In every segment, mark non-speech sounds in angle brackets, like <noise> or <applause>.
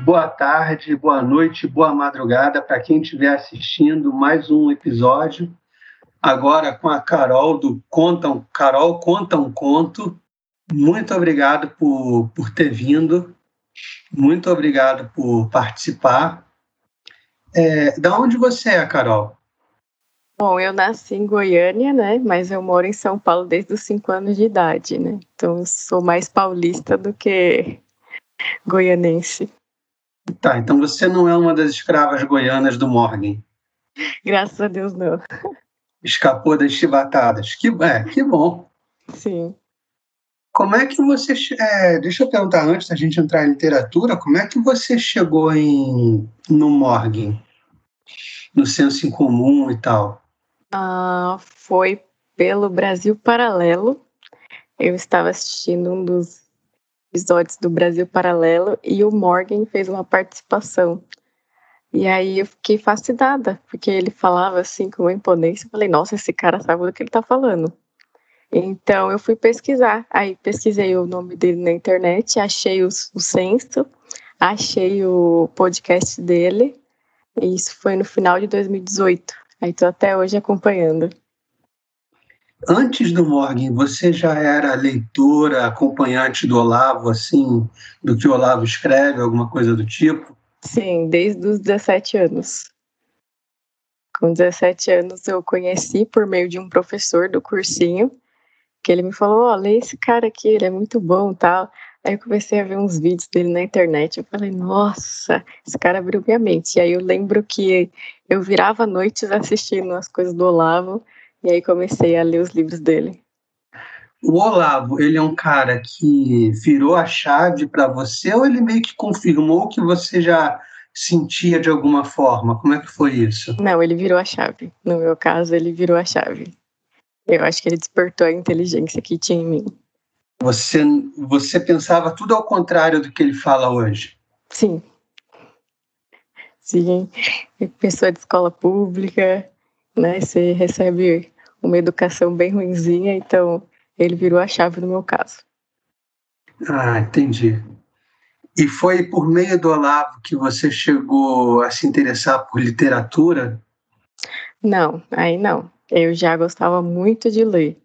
Boa tarde, boa noite, boa madrugada para quem estiver assistindo mais um episódio. Agora com a Carol do Conta um, Carol Conta um Conto. Muito obrigado por, por ter vindo. Muito obrigado por participar. É, da onde você é, Carol? Bom, eu nasci em Goiânia, né? Mas eu moro em São Paulo desde os cinco anos de idade, né? Então eu sou mais paulista do que goianense. Tá, então você não é uma das escravas goianas do Morgan. Graças a Deus, não. Escapou das chibatadas. Que, é, que bom. Sim. Como é que você. É, deixa eu perguntar antes da gente entrar em literatura, como é que você chegou em, no Morgan? No senso em comum e tal? Ah, foi pelo Brasil Paralelo. Eu estava assistindo um dos episódios do Brasil Paralelo e o Morgan fez uma participação. E aí eu fiquei fascinada, porque ele falava assim com uma imponência. Eu falei, nossa, esse cara sabe do que ele está falando. Então eu fui pesquisar. Aí pesquisei o nome dele na internet, achei o, censo, achei o podcast dele. E isso foi no final de 2018. Aí estou até hoje acompanhando. Antes do Morgan, você já era leitora, acompanhante do Olavo, assim, do que o Olavo escreve, alguma coisa do tipo? Sim, desde os 17 anos. Com 17 anos eu conheci por meio de um professor do cursinho, que ele me falou, ó, oh, lê esse cara aqui, ele é muito bom tal. Aí eu comecei a ver uns vídeos dele na internet, eu falei, nossa, esse cara abriu minha mente. E aí eu lembro que eu virava noites assistindo as coisas do Olavo, e aí comecei a ler os livros dele. O Olavo, ele é um cara que virou a chave para você ou ele meio que confirmou que você já sentia de alguma forma? Como é que foi isso? Não, ele virou a chave. No meu caso, ele virou a chave. Eu acho que ele despertou a inteligência que tinha em mim. Você, você pensava tudo ao contrário do que ele fala hoje? Sim. Sim. Pessoa de escola pública, né? Você recebe uma educação bem ruinzinha, então ele virou a chave no meu caso. Ah, entendi. E foi por meio do Olavo que você chegou a se interessar por literatura? Não, aí não. Eu já gostava muito de ler.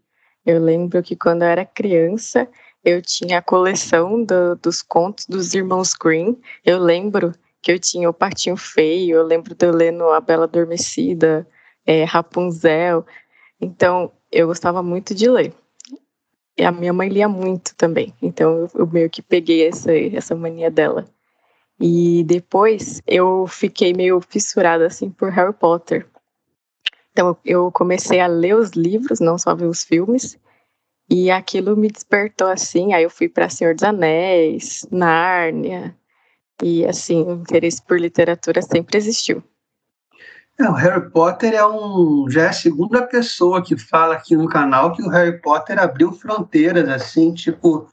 Eu lembro que quando eu era criança, eu tinha a coleção do, dos contos dos irmãos Green. Eu lembro que eu tinha o Patinho Feio, eu lembro de eu lendo A Bela Adormecida, é, Rapunzel. Então, eu gostava muito de ler. E a minha mãe lia muito também. Então, eu, eu meio que peguei essa, essa mania dela. E depois, eu fiquei meio fissurada, assim, por Harry Potter. Então, eu comecei a ler os livros, não só ver os filmes. E aquilo me despertou, assim. Aí eu fui para Senhor dos Anéis, Nárnia. E, assim, o interesse por literatura sempre existiu. O Harry Potter é um já é a segunda pessoa que fala aqui no canal que o Harry Potter abriu fronteiras assim, tipo,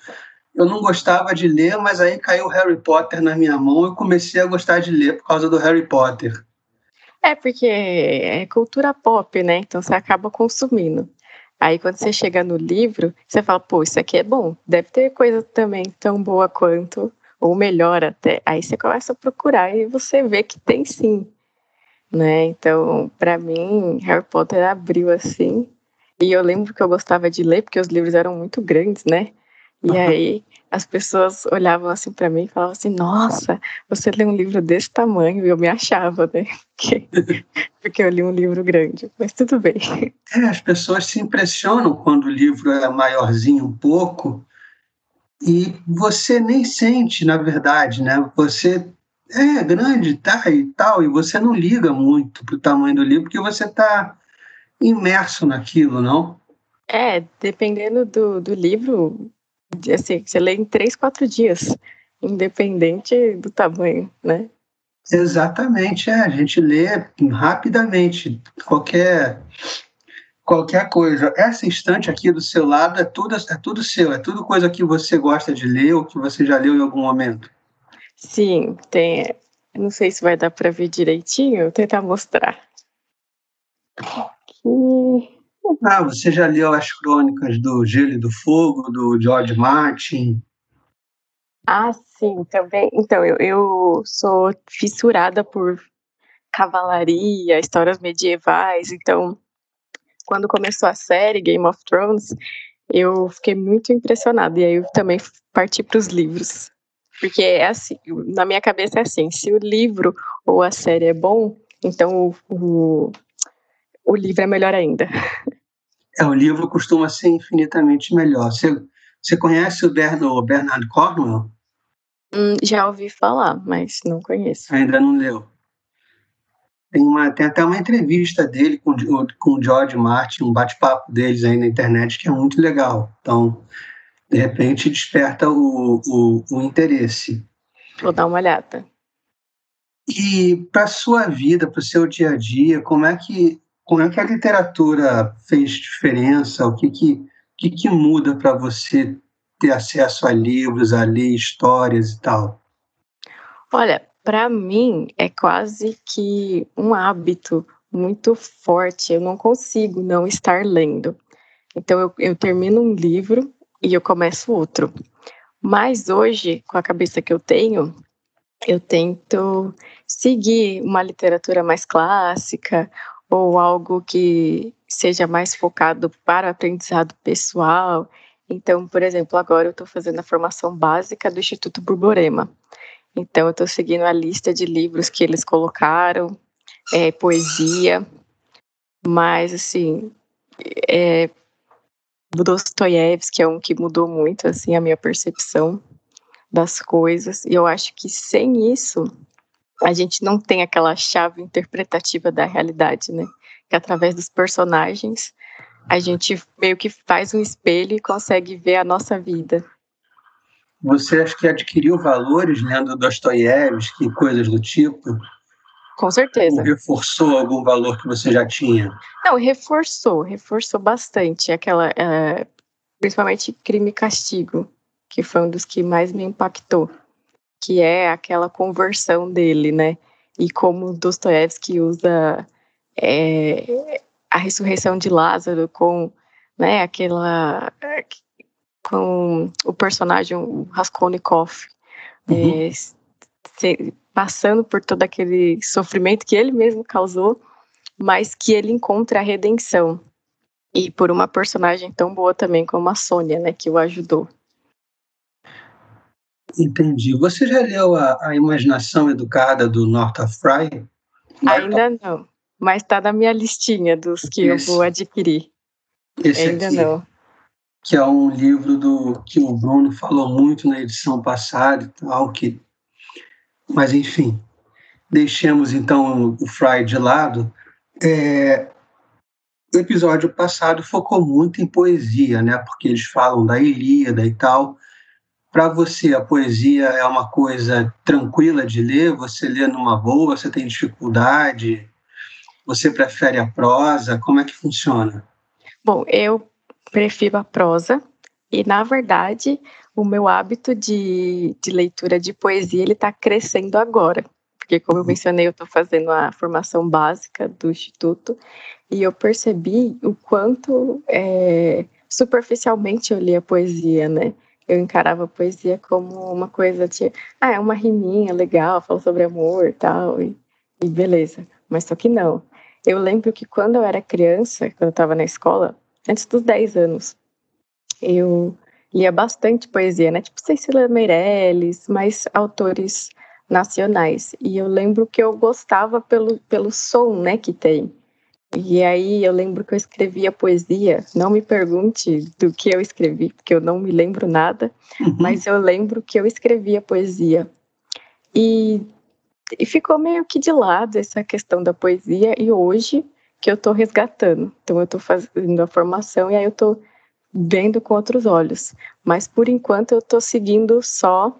eu não gostava de ler, mas aí caiu o Harry Potter na minha mão e comecei a gostar de ler por causa do Harry Potter. É porque é cultura pop, né? Então você acaba consumindo. Aí quando você chega no livro, você fala, pô, isso aqui é bom. Deve ter coisa também tão boa quanto, ou melhor até. Aí você começa a procurar e você vê que tem sim né? Então, para mim, Harry Potter abriu assim. E eu lembro que eu gostava de ler porque os livros eram muito grandes, né? E aí as pessoas olhavam assim para mim e falavam assim: "Nossa, você lê um livro desse tamanho?" E eu me achava, né? <laughs> Porque, porque eu li um livro grande. Mas tudo bem. É, as pessoas se impressionam quando o livro é maiorzinho um pouco e você nem sente, na verdade, né? Você é grande, tá e tal, e você não liga muito pro tamanho do livro, porque você está imerso naquilo, não? É, dependendo do, do livro, assim, você lê em três, quatro dias, independente do tamanho, né? Exatamente, é, a gente lê rapidamente qualquer qualquer coisa. Essa instante aqui do seu lado é tudo é tudo seu, é tudo coisa que você gosta de ler ou que você já leu em algum momento. Sim, tem. Não sei se vai dar para ver direitinho, vou tentar mostrar. Ah, você já leu as crônicas do Gelo e do Fogo, do George Martin? Ah, sim, também. Então, eu, eu sou fissurada por cavalaria, histórias medievais. Então, quando começou a série Game of Thrones, eu fiquei muito impressionada. E aí eu também parti para os livros. Porque é assim, na minha cabeça é assim, se o livro ou a série é bom, então o, o, o livro é melhor ainda. É, o livro costuma ser infinitamente melhor. Você, você conhece o Bernard, Bernard Cornwell? Hum, já ouvi falar, mas não conheço. Ainda não leu. Tem, uma, tem até uma entrevista dele com, com o George Martin, um bate-papo deles aí na internet, que é muito legal. Então, de repente, desperta o, o, o interesse. Vou dar uma olhada. E para sua vida, para o seu dia a dia, como é que como é que a literatura fez diferença? O que que, que, que muda para você ter acesso a livros, a ler histórias e tal? Olha, para mim é quase que um hábito muito forte. Eu não consigo não estar lendo. Então eu, eu termino um livro e eu começo outro. Mas hoje, com a cabeça que eu tenho, eu tento seguir uma literatura mais clássica ou algo que seja mais focado para aprendizado pessoal. Então, por exemplo, agora eu estou fazendo a formação básica do Instituto Borborema. Então, eu estou seguindo a lista de livros que eles colocaram, é, poesia, mas, assim, é, Dostoiévski é um que mudou muito, assim, a minha percepção das coisas, e eu acho que sem isso, a gente não tem aquela chave interpretativa da realidade, né? Que através dos personagens, a gente meio que faz um espelho e consegue ver a nossa vida. Você acha que adquiriu valores lendo Dostoiévski e coisas do tipo? Com certeza. Ou reforçou algum valor que você já tinha? Não, reforçou, reforçou bastante aquela, é, principalmente crime e castigo, que foi um dos que mais me impactou, que é aquela conversão dele, né? E como Dostoiévski usa é, a ressurreição de Lázaro com, né? Aquela com o personagem o Raskolnikov, uhum. é, se, passando por todo aquele sofrimento que ele mesmo causou, mas que ele encontra a redenção. E por uma personagem tão boa também como a Sônia, né, que o ajudou. Entendi. Você já leu a, a Imaginação Educada do Northrop Frye? Ainda não, mas está na minha listinha dos que Esse. eu vou adquirir. Esse Ainda aqui. não que é um livro do que o Bruno falou muito na edição passada e tal, que mas enfim, deixemos então o Fry de lado. É, o episódio passado focou muito em poesia, né? Porque eles falam da Ilíada e tal. Para você, a poesia é uma coisa tranquila de ler? Você lê numa boa? Você tem dificuldade? Você prefere a prosa? Como é que funciona? Bom, eu prefiro a prosa e, na verdade, o meu hábito de, de leitura de poesia ele está crescendo agora. Porque, como eu uhum. mencionei, eu estou fazendo a formação básica do Instituto e eu percebi o quanto é, superficialmente eu lia poesia, né? Eu encarava a poesia como uma coisa de, ah, é uma riminha legal, fala sobre amor e tal, e, e beleza. Mas só que não. Eu lembro que quando eu era criança, quando eu estava na escola, antes dos 10 anos. Eu lia bastante poesia, né? Tipo Cecília Meirelles, mais autores nacionais. E eu lembro que eu gostava pelo, pelo som, né, que tem. E aí eu lembro que eu escrevia poesia. Não me pergunte do que eu escrevi, porque eu não me lembro nada, uhum. mas eu lembro que eu escrevia poesia. E, e ficou meio que de lado essa questão da poesia, e hoje que eu estou resgatando. Então eu estou fazendo a formação e aí eu estou vendo com outros olhos. Mas por enquanto eu estou seguindo só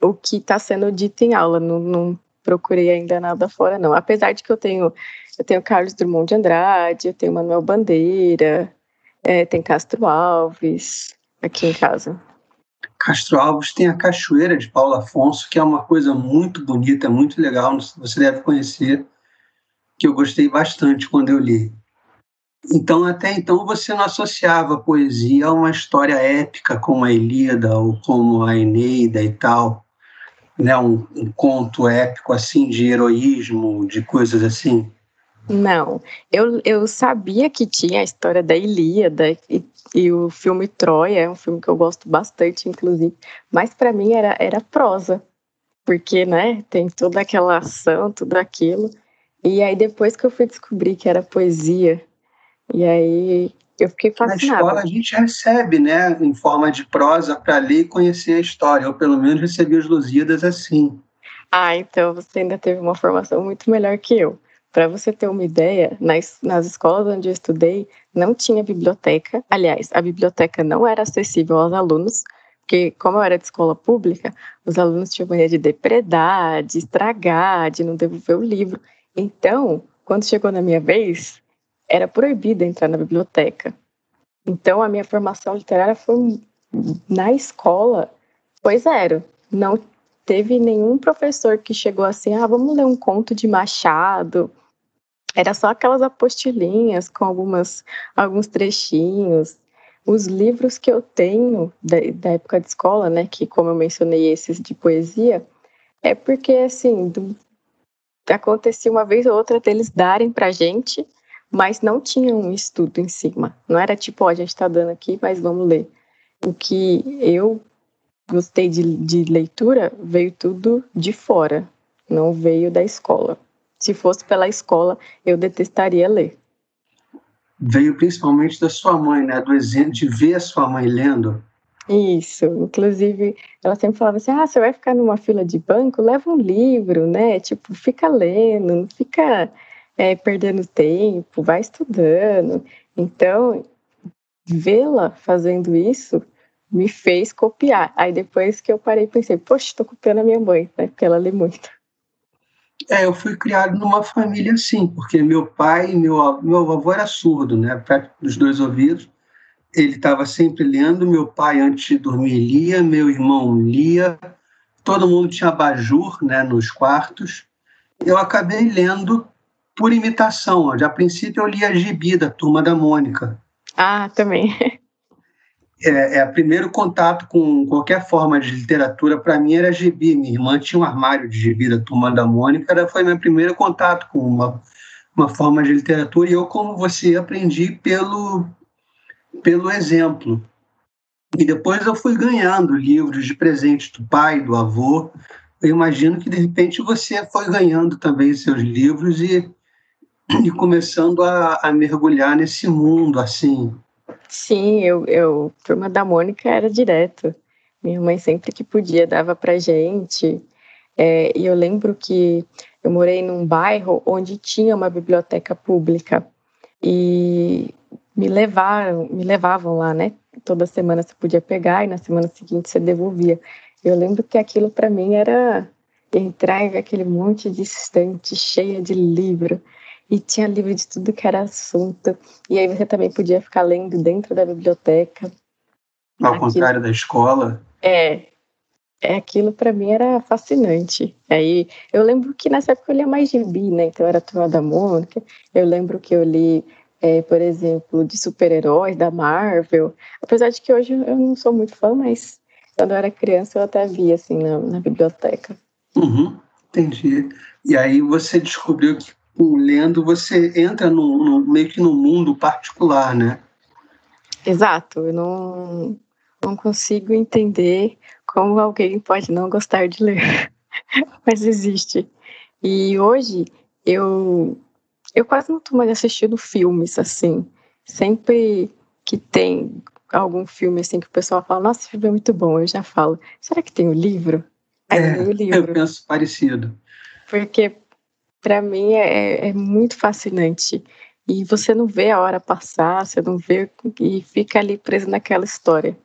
o que está sendo dito em aula. Não, não, procurei ainda nada fora não. Apesar de que eu tenho eu tenho Carlos Drummond de Andrade, eu tenho Manuel Bandeira, é, tem Castro Alves aqui em casa. Castro Alves tem a Cachoeira de Paulo Afonso, que é uma coisa muito bonita, muito legal, você deve conhecer que eu gostei bastante quando eu li. Então, até então, você não associava a poesia a uma história épica como a Ilíada ou como a Eneida e tal, né? um, um conto épico assim de heroísmo, de coisas assim? Não, eu, eu sabia que tinha a história da Ilíada e, e o filme Troia é um filme que eu gosto bastante, inclusive, mas para mim era, era prosa, porque, né, tem toda aquela ação, tudo aquilo, e aí depois que eu fui descobrir que era poesia, e aí eu fiquei fascinada. Na escola a gente recebe, né, em forma de prosa para ler e conhecer a história, ou pelo menos recebi os Lusíadas assim. Ah, então você ainda teve uma formação muito melhor que eu. Para você ter uma ideia, nas, nas escolas onde eu estudei, não tinha biblioteca. Aliás, a biblioteca não era acessível aos alunos, porque, como eu era de escola pública, os alunos tinham mania de depredar, de estragar, de não devolver o livro. Então, quando chegou na minha vez, era proibido entrar na biblioteca. Então, a minha formação literária foi na escola, foi zero. Não teve nenhum professor que chegou assim, ah, vamos ler um conto de Machado, era só aquelas apostilinhas com algumas, alguns trechinhos. Os livros que eu tenho da, da época de escola, né, que como eu mencionei esses de poesia, é porque assim do, acontecia uma vez ou outra deles darem para gente, mas não tinha um estudo em cima. Não era tipo, ó, a gente está dando aqui, mas vamos ler. O que eu gostei de, de leitura veio tudo de fora, não veio da escola se fosse pela escola, eu detestaria ler. Veio principalmente da sua mãe, né? Do exemplo de ver a sua mãe lendo. Isso, inclusive ela sempre falava assim: ah, você vai ficar numa fila de banco, leva um livro, né? Tipo, fica lendo, não fica é, perdendo tempo, vai estudando. Então, vê-la fazendo isso me fez copiar. Aí depois que eu parei, pensei: poxa, estou copiando a minha mãe, né? Porque ela lê muito. É, eu fui criado numa família assim, porque meu pai, meu, meu avô era surdo, né, dos dois ouvidos. Ele estava sempre lendo. Meu pai, antes de dormir, lia. Meu irmão lia. Todo mundo tinha abajur né, nos quartos. Eu acabei lendo por imitação. A princípio, eu lia a Gibi da Turma da Mônica. Ah, também. é, é o primeiro contato com qualquer forma de literatura para mim era gibi. Minha irmã tinha um armário de gibi da Turma da Mônica, era, foi meu primeiro contato com uma, uma forma de literatura e eu, como você, aprendi pelo, pelo exemplo. E depois eu fui ganhando livros de presente do pai, do avô. Eu imagino que, de repente, você foi ganhando também seus livros e, e começando a, a mergulhar nesse mundo, assim, Sim, eu, eu, turma da Mônica era direto. Minha mãe sempre que podia dava pra gente. É, e eu lembro que eu morei num bairro onde tinha uma biblioteca pública e me levaram, me levavam lá, né? Toda semana você podia pegar e na semana seguinte você devolvia. Eu lembro que aquilo para mim era entrar em aquele monte de estante cheia de livro e tinha livro de tudo que era assunto. E aí você também podia ficar lendo dentro da biblioteca. Ao aquilo... contrário da escola? É. É, aquilo para mim era fascinante. Aí eu lembro que nessa época eu lia mais gibi, né? Então era a Turma da Mônica. Eu lembro que eu li, é, por exemplo, de super-heróis da Marvel. Apesar de que hoje eu não sou muito fã, mas quando eu era criança eu até via assim na, na biblioteca. Uhum, entendi. E aí você descobriu que lendo, você entra no, no, meio que no mundo particular, né? Exato. Eu não, não consigo entender como alguém pode não gostar de ler, <laughs> mas existe. E hoje eu eu quase não estou mais assistindo filmes assim. Sempre que tem algum filme assim que o pessoal fala, nossa, esse filme é muito bom, eu já falo, será que tem o livro? Aí é, eu, livro. eu penso parecido. Porque para mim é, é muito fascinante. E você não vê a hora passar, você não vê e fica ali preso naquela história.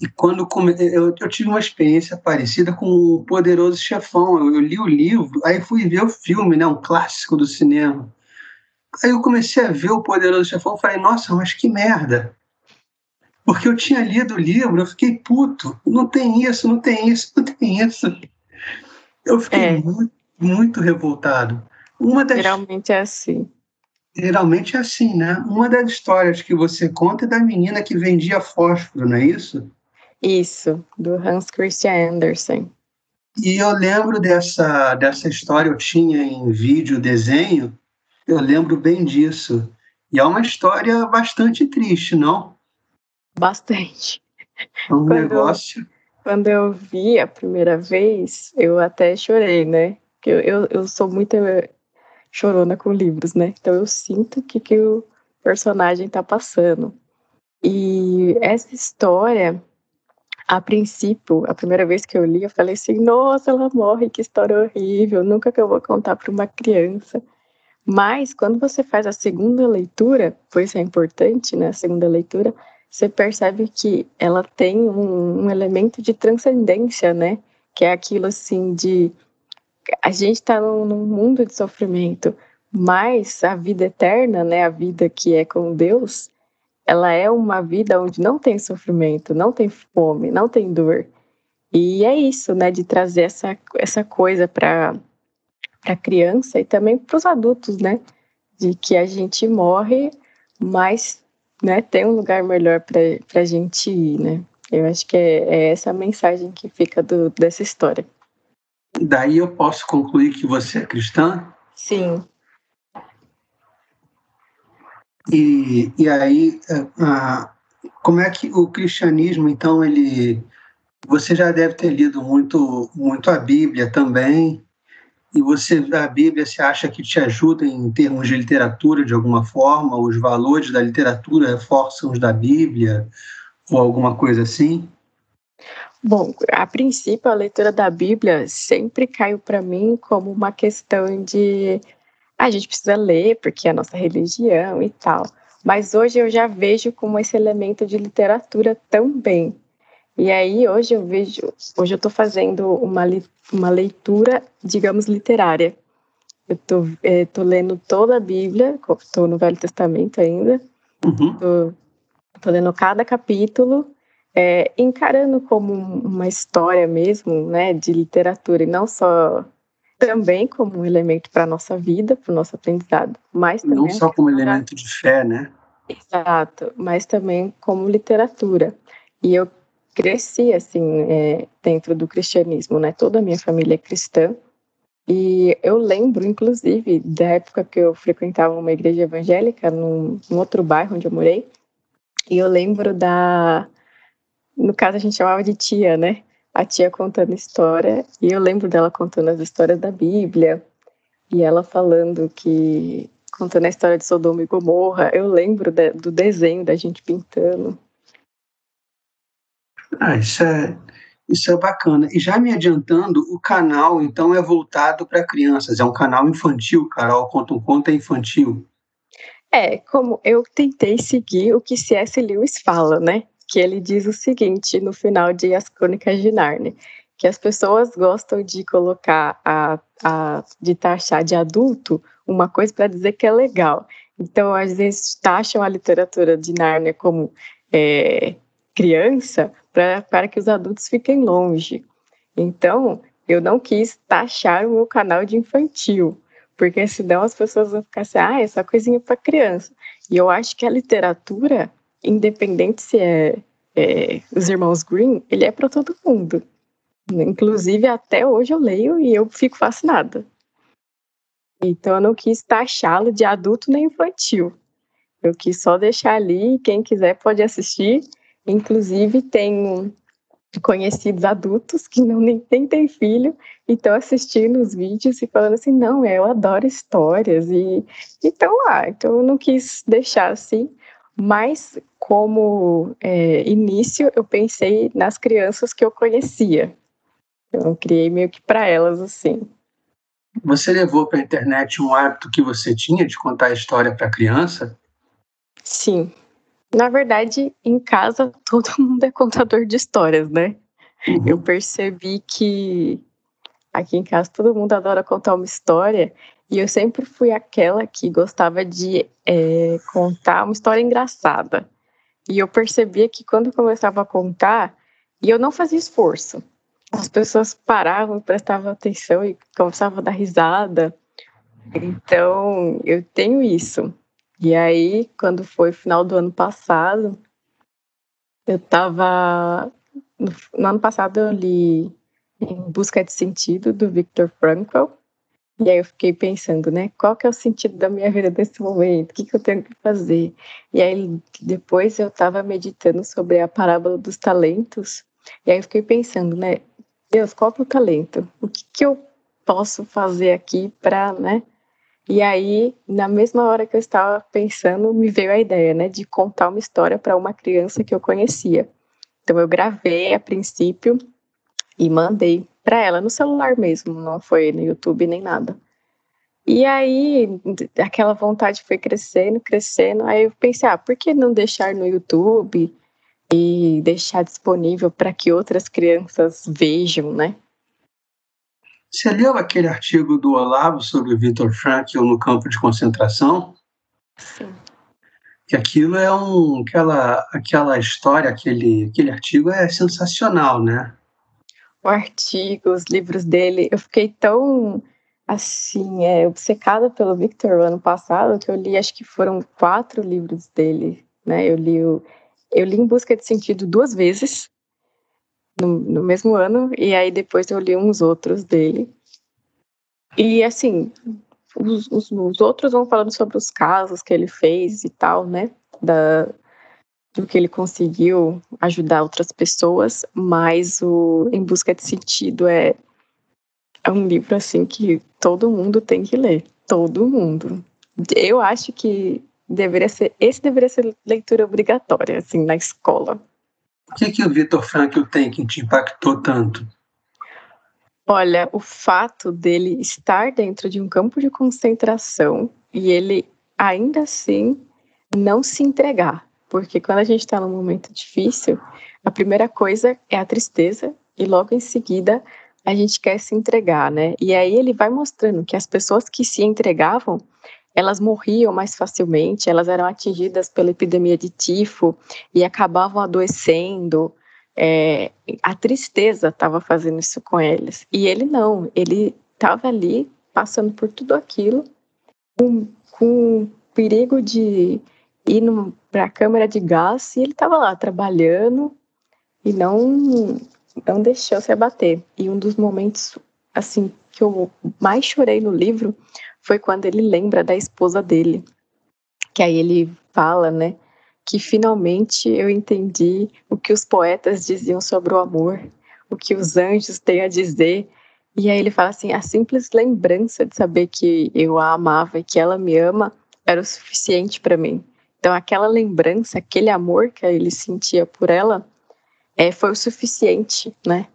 E quando eu, eu tive uma experiência parecida com o Poderoso Chefão. Eu, eu, li o livro, aí fui ver o filme, né, um clássico do cinema. Aí eu comecei a ver o Poderoso Chefão e falei, nossa, mas que merda. Porque eu tinha lido o livro, eu fiquei puto. Não tem isso, não tem isso, não tem isso. Eu fiquei é. muito muito revoltado. Uma das, Geralmente é assim. Geralmente é assim, né? Uma das histórias que você conta é da menina que vendia fósforo, não é isso? Isso, do Hans Christian Andersen. E eu lembro dessa, dessa história, eu tinha em vídeo, desenho, eu lembro bem disso. E é uma história bastante triste, não? Bastante. É um quando negócio. Eu, quando eu vi a primeira vez, eu até chorei, né? Porque eu, eu, eu sou muito chorona com livros, né? Então eu sinto o que, que o personagem tá passando. E essa história, a princípio, a primeira vez que eu li, eu falei assim: nossa, ela morre, que história horrível, nunca que eu vou contar para uma criança. Mas quando você faz a segunda leitura, pois é importante, né? A segunda leitura, você percebe que ela tem um, um elemento de transcendência, né? Que é aquilo assim de a gente está num, num, mundo de sofrimento, mas a vida eterna, né, a vida que é com Deus, ela é uma vida onde não tem sofrimento, não tem fome, não tem dor. E é isso, né, de trazer essa, essa coisa para a criança e também para os adultos, né, de que a gente morre, mas né, tem um lugar melhor para a gente ir, né. Eu acho que é, é essa a mensagem que fica do, dessa história. Daí eu posso concluir que você é cristã? Sim. E, e aí, uh, como é que o cristianismo, então, ele. Você já deve ter lido muito, muito a Bíblia também, e você, a Bíblia, você acha que te ajuda em termos de literatura de alguma forma? Os valores da literatura reforçam os da Bíblia? Ou alguma coisa assim? Bom, a princípio, a leitura da Bíblia sempre caiu para mim como uma questão de ah, a gente precisa ler porque é a nossa religião e tal. Mas hoje eu já vejo como esse elemento de literatura também. E aí hoje eu vejo, hoje eu estou fazendo uma, uma leitura, digamos, literária. Eu estou é, tô lendo toda a Bíblia, estou no Velho Testamento ainda. Estou uhum. lendo cada capítulo é, encarando como uma história mesmo, né, de literatura e não só também como um elemento para a nossa vida, para o nosso aprendizado, mas também não só como elemento de fé, né? Exato, mas também como literatura. E eu cresci assim é, dentro do cristianismo, né? Toda a minha família é cristã. E eu lembro, inclusive, da época que eu frequentava uma igreja evangélica num, num outro bairro onde eu morei. E eu lembro da no caso a gente chamava de tia, né? A tia contando história, e eu lembro dela contando as histórias da Bíblia, e ela falando que, contando a história de Sodoma e Gomorra, eu lembro de, do desenho da gente pintando. Ah, isso é, isso é bacana. E já me adiantando, o canal, então, é voltado para crianças, é um canal infantil, Carol, conta um conto é infantil. É, como eu tentei seguir o que C.S. Lewis fala, né? Que ele diz o seguinte no final de As Crônicas de Narnia, que as pessoas gostam de colocar a, a de taxar de adulto uma coisa para dizer que é legal. Então, às vezes taxam a literatura de Narnia como é, criança para que os adultos fiquem longe. Então, eu não quis taxar o meu canal de infantil, porque senão as pessoas vão ficar assim, ah, essa é coisinha para criança. E eu acho que a literatura independente se é, é os irmãos Green, ele é para todo mundo. Inclusive, até hoje eu leio e eu fico fascinada. Então, eu não quis taxá-lo de adulto nem infantil. Eu quis só deixar ali, quem quiser pode assistir. Inclusive, tenho conhecidos adultos que não nem, nem têm filho e estão assistindo os vídeos e falando assim, não, eu adoro histórias e estão lá. Então, eu não quis deixar assim, mas como é, início, eu pensei nas crianças que eu conhecia. Eu criei meio que para elas assim. Você levou para a internet um hábito que você tinha de contar a história para criança? Sim. Na verdade, em casa <laughs> todo mundo é contador de histórias, né? Uhum. Eu percebi que aqui em casa todo mundo adora contar uma história e eu sempre fui aquela que gostava de é, contar uma história engraçada. E eu percebia que quando eu começava a contar, e eu não fazia esforço, as pessoas paravam, prestavam atenção e começavam a dar risada. Então, eu tenho isso. E aí, quando foi final do ano passado, eu estava no, no, ano passado eu li Em Busca de Sentido do Viktor Frankl. E aí eu fiquei pensando, né, qual que é o sentido da minha vida nesse momento? O que, que eu tenho que fazer? E aí depois eu estava meditando sobre a parábola dos talentos. E aí eu fiquei pensando, né, Deus, qual é o talento? O que, que eu posso fazer aqui para, né? E aí, na mesma hora que eu estava pensando, me veio a ideia, né, de contar uma história para uma criança que eu conhecia. Então eu gravei a princípio e mandei para ela no celular mesmo, não foi no YouTube nem nada. E aí aquela vontade foi crescendo, crescendo. Aí eu pensei, ah, por que não deixar no YouTube e deixar disponível para que outras crianças vejam, né? Você leu aquele artigo do Olavo sobre o Viktor Frankl no campo de concentração? Sim. Que aquilo é um, aquela, aquela história, aquele, aquele artigo é sensacional, né? O artigo, os livros dele, eu fiquei tão assim, é, obcecada pelo Victor ano passado que eu li, acho que foram quatro livros dele, né? Eu li o, eu li Em Busca de Sentido duas vezes no, no mesmo ano, e aí depois eu li uns outros dele. E assim, os, os, os, outros vão falando sobre os casos que ele fez e tal, né? Da, do que ele conseguiu ajudar outras pessoas, mas o Em Busca de Sentido é, é um livro assim que todo mundo tem que ler. Todo mundo. Eu acho que deveria ser, esse deveria ser leitura obrigatória, assim, na escola. O que, que o Vitor Frankl tem que te impactou tanto? Olha, o fato dele estar dentro de um campo de concentração e ele ainda assim não se entregar. Porque quando a gente está num momento difícil, a primeira coisa é a tristeza e logo em seguida a gente quer se entregar, né? E aí ele vai mostrando que as pessoas que se entregavam elas morriam mais facilmente, elas eram atingidas pela epidemia de tifo e acabavam adoecendo. É, a tristeza estava fazendo isso com eles. E ele não, ele estava ali passando por tudo aquilo, com, com perigo de ir para a câmara de gás, e ele estava lá trabalhando e não, não deixou se abater. E um dos momentos assim que eu mais chorei no livro foi quando ele lembra da esposa dele. Que aí ele fala, né, que finalmente eu entendi o que os poetas diziam sobre o amor, o que os anjos têm a dizer. E aí ele fala assim: a simples lembrança de saber que eu a amava e que ela me ama era o suficiente para mim. Então, aquela lembrança, aquele amor que ele sentia por ela, é, foi o suficiente, né?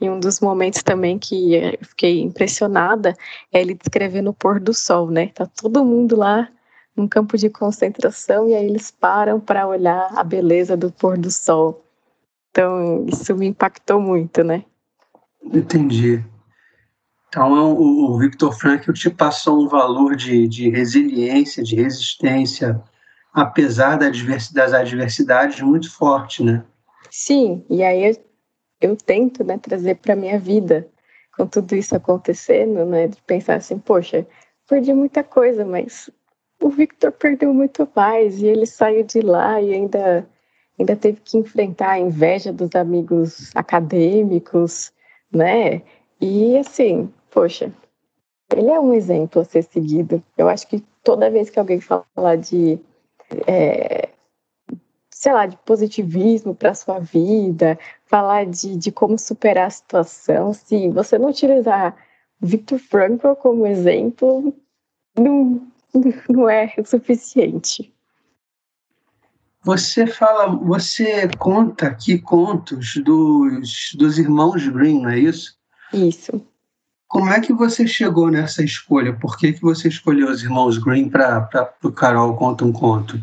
E um dos momentos também que eu fiquei impressionada é ele descrevendo o pôr do sol, né? Tá todo mundo lá num campo de concentração e aí eles param para olhar a beleza do pôr do sol. Então, isso me impactou muito, né? Entendi. Então, é o, Victor Frankl te passou um valor de, de resiliência, de resistência, apesar das adversidades, muito forte, né? Sim, e aí eu tento né, trazer para minha vida com tudo isso acontecendo, né, de pensar assim, poxa, perdi muita coisa, mas o Victor perdeu muito mais e ele saiu de lá e ainda ainda teve que enfrentar a inveja dos amigos acadêmicos, né? E assim, poxa, ele é um exemplo a ser seguido. Eu acho que toda vez que alguém fala de é, sei lá, de positivismo para sua vida, falar de, de como superar a situação, se você não utilizar Victor Frankl como exemplo, não, <laughs> não é o suficiente. Você fala, você conta aqui contos dos, dos irmãos Green, não é isso? Isso. Como é que você chegou nessa escolha? Por que, que você escolheu os irmãos Green para o Carol Conta um Conto?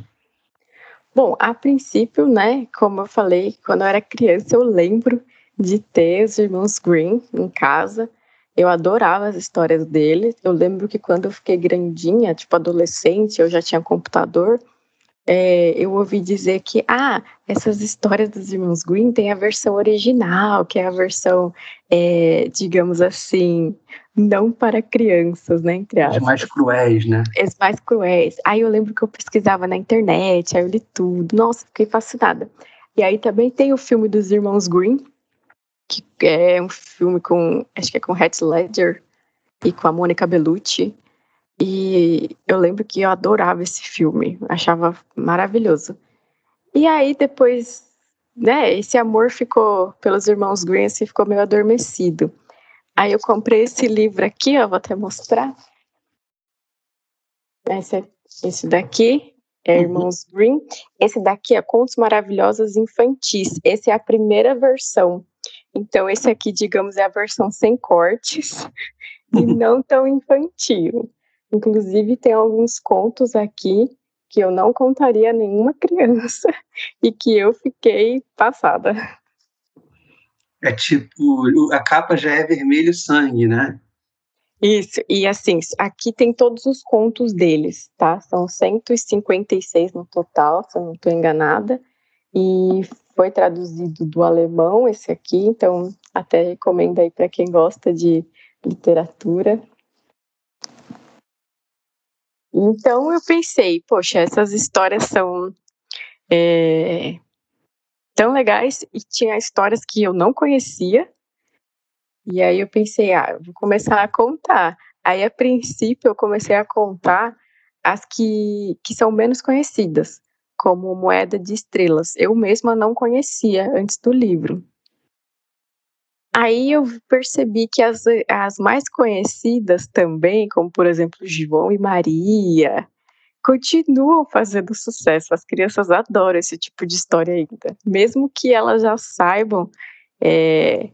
Bom, a princípio, né, como eu falei, quando eu era criança, eu lembro de ter os irmãos Green em casa. Eu adorava as histórias deles. Eu lembro que quando eu fiquei grandinha, tipo adolescente, eu já tinha computador. É, eu ouvi dizer que, ah, essas histórias dos irmãos Green tem a versão original, que é a versão, é, digamos assim, não para crianças, né, entre aspas. As mais cruéis, né? As mais cruéis. Aí eu lembro que eu pesquisava na internet, aí eu li tudo. Nossa, fiquei fascinada. E aí também tem o filme dos irmãos Green, que é um filme com, acho que é com Heath Ledger e com a Mônica Bellucci. E eu lembro que eu adorava esse filme, achava maravilhoso. E aí depois, né, esse amor ficou pelos irmãos Green assim, ficou meio adormecido. Aí eu comprei esse livro aqui, ó, vou até mostrar. Esse, esse daqui é uhum. Irmãos Green. Esse daqui é Contos Maravilhosos Infantis. Esse é a primeira versão. Então, esse aqui, digamos, é a versão sem cortes <laughs> e não tão infantil. Inclusive, tem alguns contos aqui que eu não contaria a nenhuma <laughs> criança e que eu fiquei passada. É tipo, a capa já é vermelho sangue, né? Isso, e assim, aqui tem todos os contos deles, tá? São 156 no total, se eu não estou enganada. E foi traduzido do alemão esse aqui, então até recomendo aí para quem gosta de literatura. Então eu pensei, poxa, essas histórias são é, tão legais e tinha histórias que eu não conhecia. E aí eu pensei, ah, vou começar a contar. Aí a princípio eu comecei a contar as que, que são menos conhecidas, como Moeda de Estrelas. Eu mesma não conhecia antes do livro. Aí eu percebi que as, as mais conhecidas também, como por exemplo João e Maria, continuam fazendo sucesso. As crianças adoram esse tipo de história ainda, mesmo que elas já saibam é,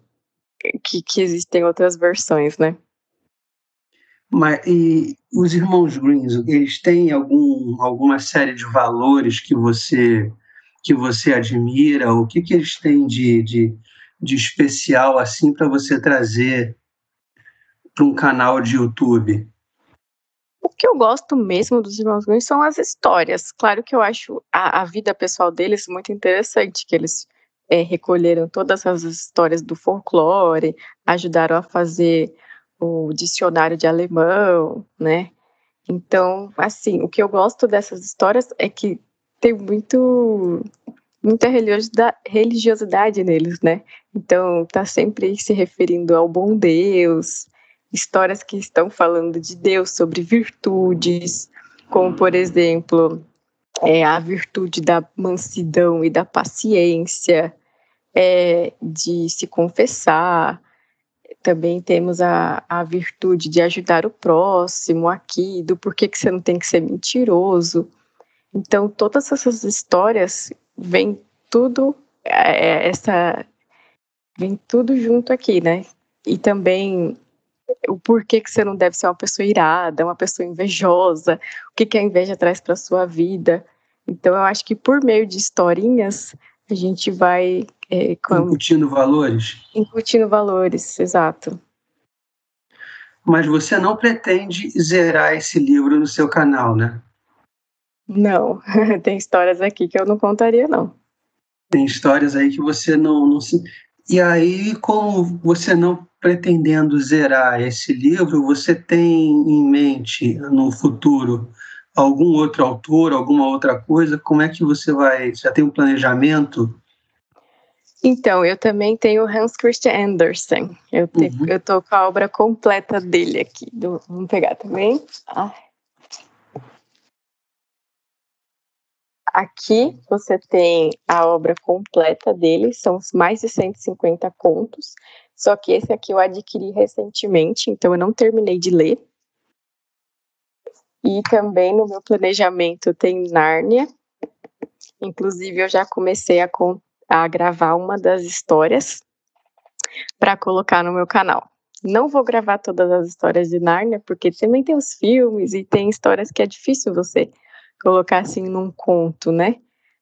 que, que existem outras versões, né? Mas e os irmãos Greens, eles têm algum, alguma série de valores que você que você admira? O que, que eles têm de, de de especial assim para você trazer para um canal de YouTube? O que eu gosto mesmo dos Irmãos Grimm são as histórias. Claro que eu acho a, a vida pessoal deles muito interessante, que eles é, recolheram todas as histórias do folclore, ajudaram a fazer o dicionário de alemão, né? Então, assim, o que eu gosto dessas histórias é que tem muito muita religiosidade neles, né? Então, tá sempre se referindo ao bom Deus, histórias que estão falando de Deus sobre virtudes, como por exemplo, é, a virtude da mansidão e da paciência, é, de se confessar. Também temos a, a virtude de ajudar o próximo aqui, do porquê que você não tem que ser mentiroso. Então, todas essas histórias vem tudo é, essa vem tudo junto aqui, né? E também o porquê que você não deve ser uma pessoa irada, uma pessoa invejosa, o que, que a inveja traz para sua vida. Então eu acho que por meio de historinhas a gente vai é, com... incutindo valores. Incutindo valores, exato. Mas você não pretende zerar esse livro no seu canal, né? Não, <laughs> tem histórias aqui que eu não contaria, não. Tem histórias aí que você não, não se. E aí, como você não pretendendo zerar esse livro, você tem em mente no futuro algum outro autor, alguma outra coisa? Como é que você vai? Já tem um planejamento? Então, eu também tenho Hans Christian Andersen. Eu, te, uhum. eu tô com a obra completa dele aqui. Do, vamos pegar também. Ai. Aqui você tem a obra completa dele, são mais de 150 contos, só que esse aqui eu adquiri recentemente, então eu não terminei de ler. E também no meu planejamento tem Nárnia, inclusive eu já comecei a, a gravar uma das histórias para colocar no meu canal. Não vou gravar todas as histórias de Nárnia, porque também tem os filmes e tem histórias que é difícil você colocar assim num conto, né?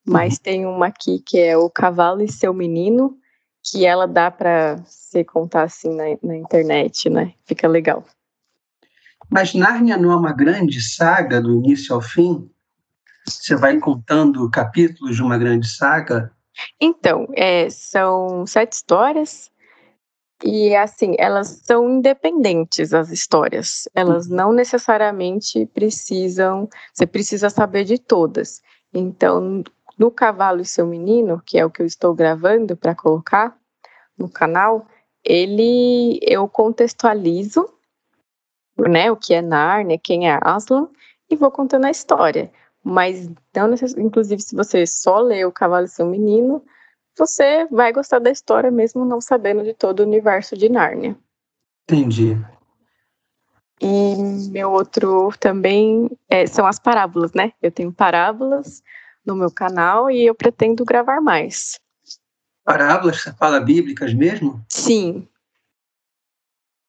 Mas uhum. tem uma aqui que é O Cavalo e Seu Menino, que ela dá para você contar assim na, na internet, né? Fica legal. Mas Nárnia não é uma grande saga do início ao fim? Você vai contando capítulos de uma grande saga? Então, é, são sete histórias e assim, elas são independentes as histórias. Elas não necessariamente precisam, você precisa saber de todas. Então, no Cavalo e seu Menino, que é o que eu estou gravando para colocar no canal, ele eu contextualizo, né, o que é Narnia, quem é Aslan e vou contando a história. Mas não inclusive se você só lê o Cavalo e seu Menino, você vai gostar da história mesmo não sabendo de todo o universo de Nárnia. Entendi. E meu outro também é, são as parábolas, né? Eu tenho parábolas no meu canal e eu pretendo gravar mais. Parábolas, você fala bíblicas mesmo? Sim.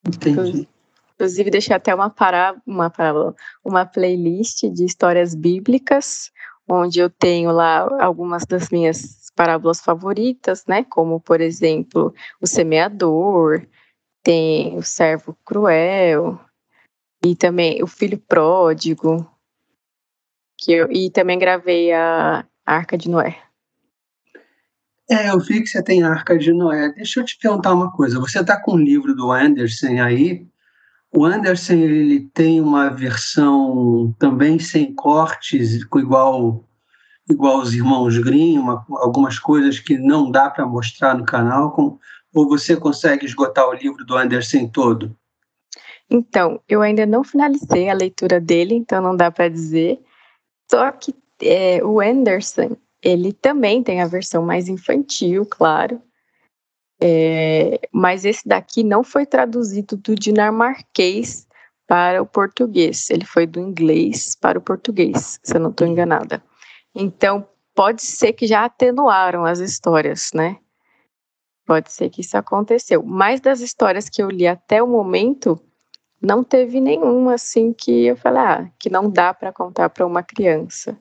Entendi. Inclusive, deixei até uma, pará uma, parábola, uma playlist de histórias bíblicas, onde eu tenho lá algumas das minhas parábolas favoritas, né? Como, por exemplo, o semeador, tem o servo cruel, e também o filho pródigo, que eu, e também gravei a, Arca de Noé. É, eu vi que você tem a Arca de Noé. Deixa eu te perguntar uma coisa. Você está com o livro do Anderson aí. O Anderson ele tem uma versão também sem cortes, igual igual os irmãos Grimm, uma, algumas coisas que não dá para mostrar no canal, com, ou você consegue esgotar o livro do Anderson todo? Então, eu ainda não finalizei a leitura dele, então não dá para dizer. Só que é, o Anderson, ele também tem a versão mais infantil, claro. É, mas esse daqui não foi traduzido do dinamarquês para o português. Ele foi do inglês para o português, se eu não estou enganada. Então, pode ser que já atenuaram as histórias, né? Pode ser que isso aconteceu. Mas das histórias que eu li até o momento, não teve nenhuma assim que eu falei, ah, que não dá para contar para uma criança.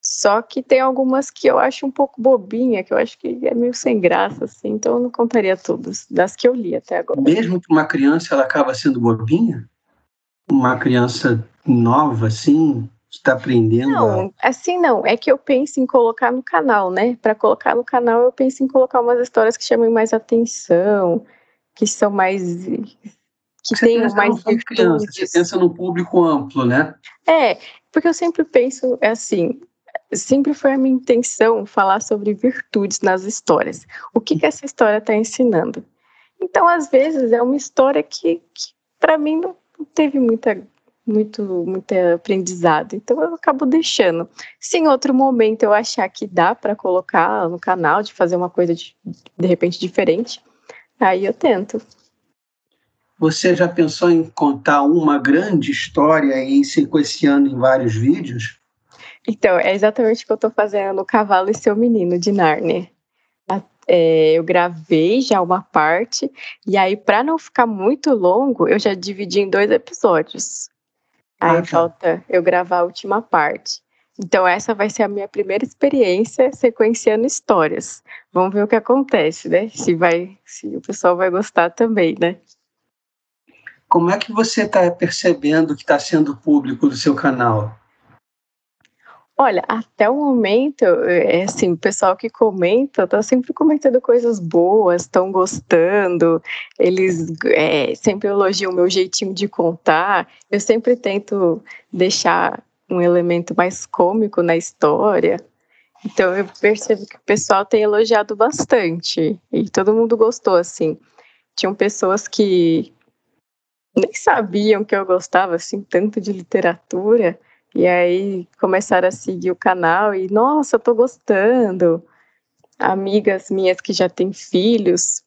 Só que tem algumas que eu acho um pouco bobinha, que eu acho que é meio sem graça, assim, então eu não contaria todas, das que eu li até agora. Mesmo que uma criança ela acaba sendo bobinha? Uma criança nova, assim, está aprendendo? Não, a... assim não. É que eu penso em colocar no canal, né? Para colocar no canal, eu penso em colocar umas histórias que chamem mais atenção, que são mais. que você tenham mais virtudes. Criança, você pensa no público amplo, né? É, porque eu sempre penso é assim. Sempre foi a minha intenção falar sobre virtudes nas histórias. O que, que essa história está ensinando? Então, às vezes, é uma história que, que para mim, não teve muita muito, muito aprendizado. Então eu acabo deixando. Se em outro momento eu achar que dá para colocar no canal, de fazer uma coisa de, de repente diferente, aí eu tento. Você já pensou em contar uma grande história e ir sequenciando em vários vídeos? Então, é exatamente o que eu estou fazendo no Cavalo e Seu Menino, de Narnia. É, eu gravei já uma parte, e aí, para não ficar muito longo, eu já dividi em dois episódios. Aí ah, tá. falta eu gravar a última parte. Então, essa vai ser a minha primeira experiência sequenciando histórias. Vamos ver o que acontece, né? Se, vai, se o pessoal vai gostar também, né? Como é que você está percebendo que está sendo público do seu canal? Olha, até o momento, é assim, o pessoal que comenta tá sempre comentando coisas boas, estão gostando, eles é, sempre elogiam o meu jeitinho de contar. Eu sempre tento deixar um elemento mais cômico na história. Então eu percebo que o pessoal tem elogiado bastante e todo mundo gostou assim. Tinham pessoas que nem sabiam que eu gostava assim tanto de literatura e aí começaram a seguir o canal e, nossa, eu tô gostando. Amigas minhas que já têm filhos,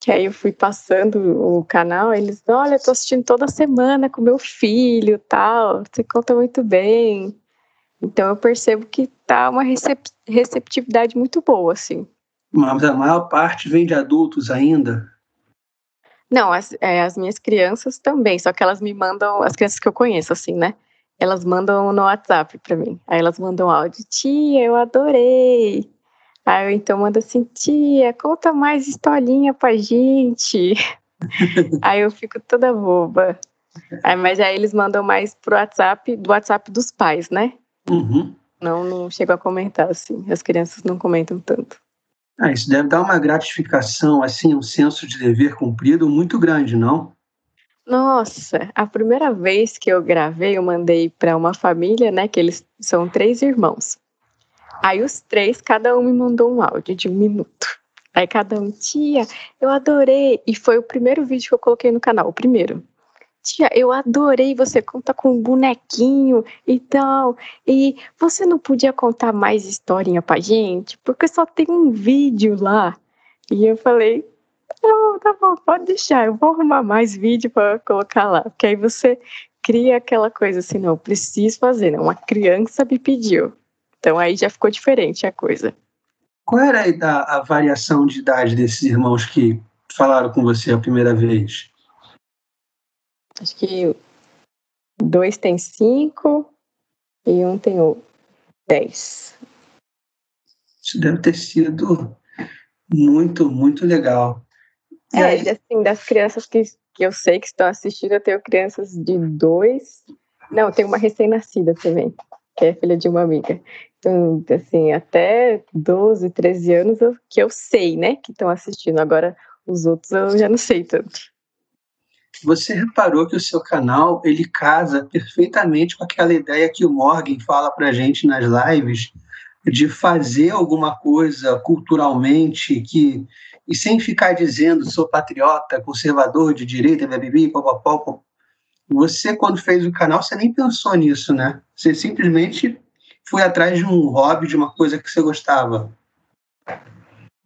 que aí eu fui passando o canal, eles, olha, eu tô assistindo toda semana com meu filho, tal, você conta muito bem. Então eu percebo que tá uma recep receptividade muito boa, assim. Mas a maior parte vem de adultos ainda? Não, as, é, as minhas crianças também, só que elas me mandam, as crianças que eu conheço, assim, né? Elas mandam no WhatsApp para mim. Aí elas mandam áudio, tia, eu adorei. Aí eu então mando assim, tia, conta mais historinha pra gente. <laughs> aí eu fico toda boba. Aí, mas aí eles mandam mais pro WhatsApp, do WhatsApp dos pais, né? Uhum. não, não chego a comentar assim. As crianças não comentam tanto. Ah, isso deve dar uma gratificação, assim, um senso de dever cumprido muito grande, não? Nossa, a primeira vez que eu gravei, eu mandei para uma família, né? Que eles são três irmãos. Aí os três, cada um me mandou um áudio de um minuto. Aí cada um, tia, eu adorei. E foi o primeiro vídeo que eu coloquei no canal, o primeiro. Tia, eu adorei você conta com um bonequinho e tal. E você não podia contar mais historinha pra gente? Porque só tem um vídeo lá. E eu falei, não, tá bom, pode deixar, eu vou arrumar mais vídeo para colocar lá. Porque aí você cria aquela coisa assim, não, preciso fazer? Uma criança me pediu. Então aí já ficou diferente a coisa. Qual era a, a variação de idade desses irmãos que falaram com você a primeira vez? Acho que dois tem cinco e um tem dez. Isso deve ter sido muito, muito legal. É, aí... assim, das crianças que, que eu sei que estão assistindo, eu tenho crianças de dois. Não, eu tenho uma recém-nascida também, que é filha de uma amiga. Então, assim, até 12, 13 anos eu, que eu sei, né, que estão assistindo. Agora, os outros eu já não sei tanto. Você reparou que o seu canal ele casa perfeitamente com aquela ideia que o Morgan fala para gente nas lives de fazer alguma coisa culturalmente que e sem ficar dizendo sou patriota, conservador de direita, bebi, popopó. Você quando fez o canal você nem pensou nisso, né? Você simplesmente foi atrás de um hobby, de uma coisa que você gostava.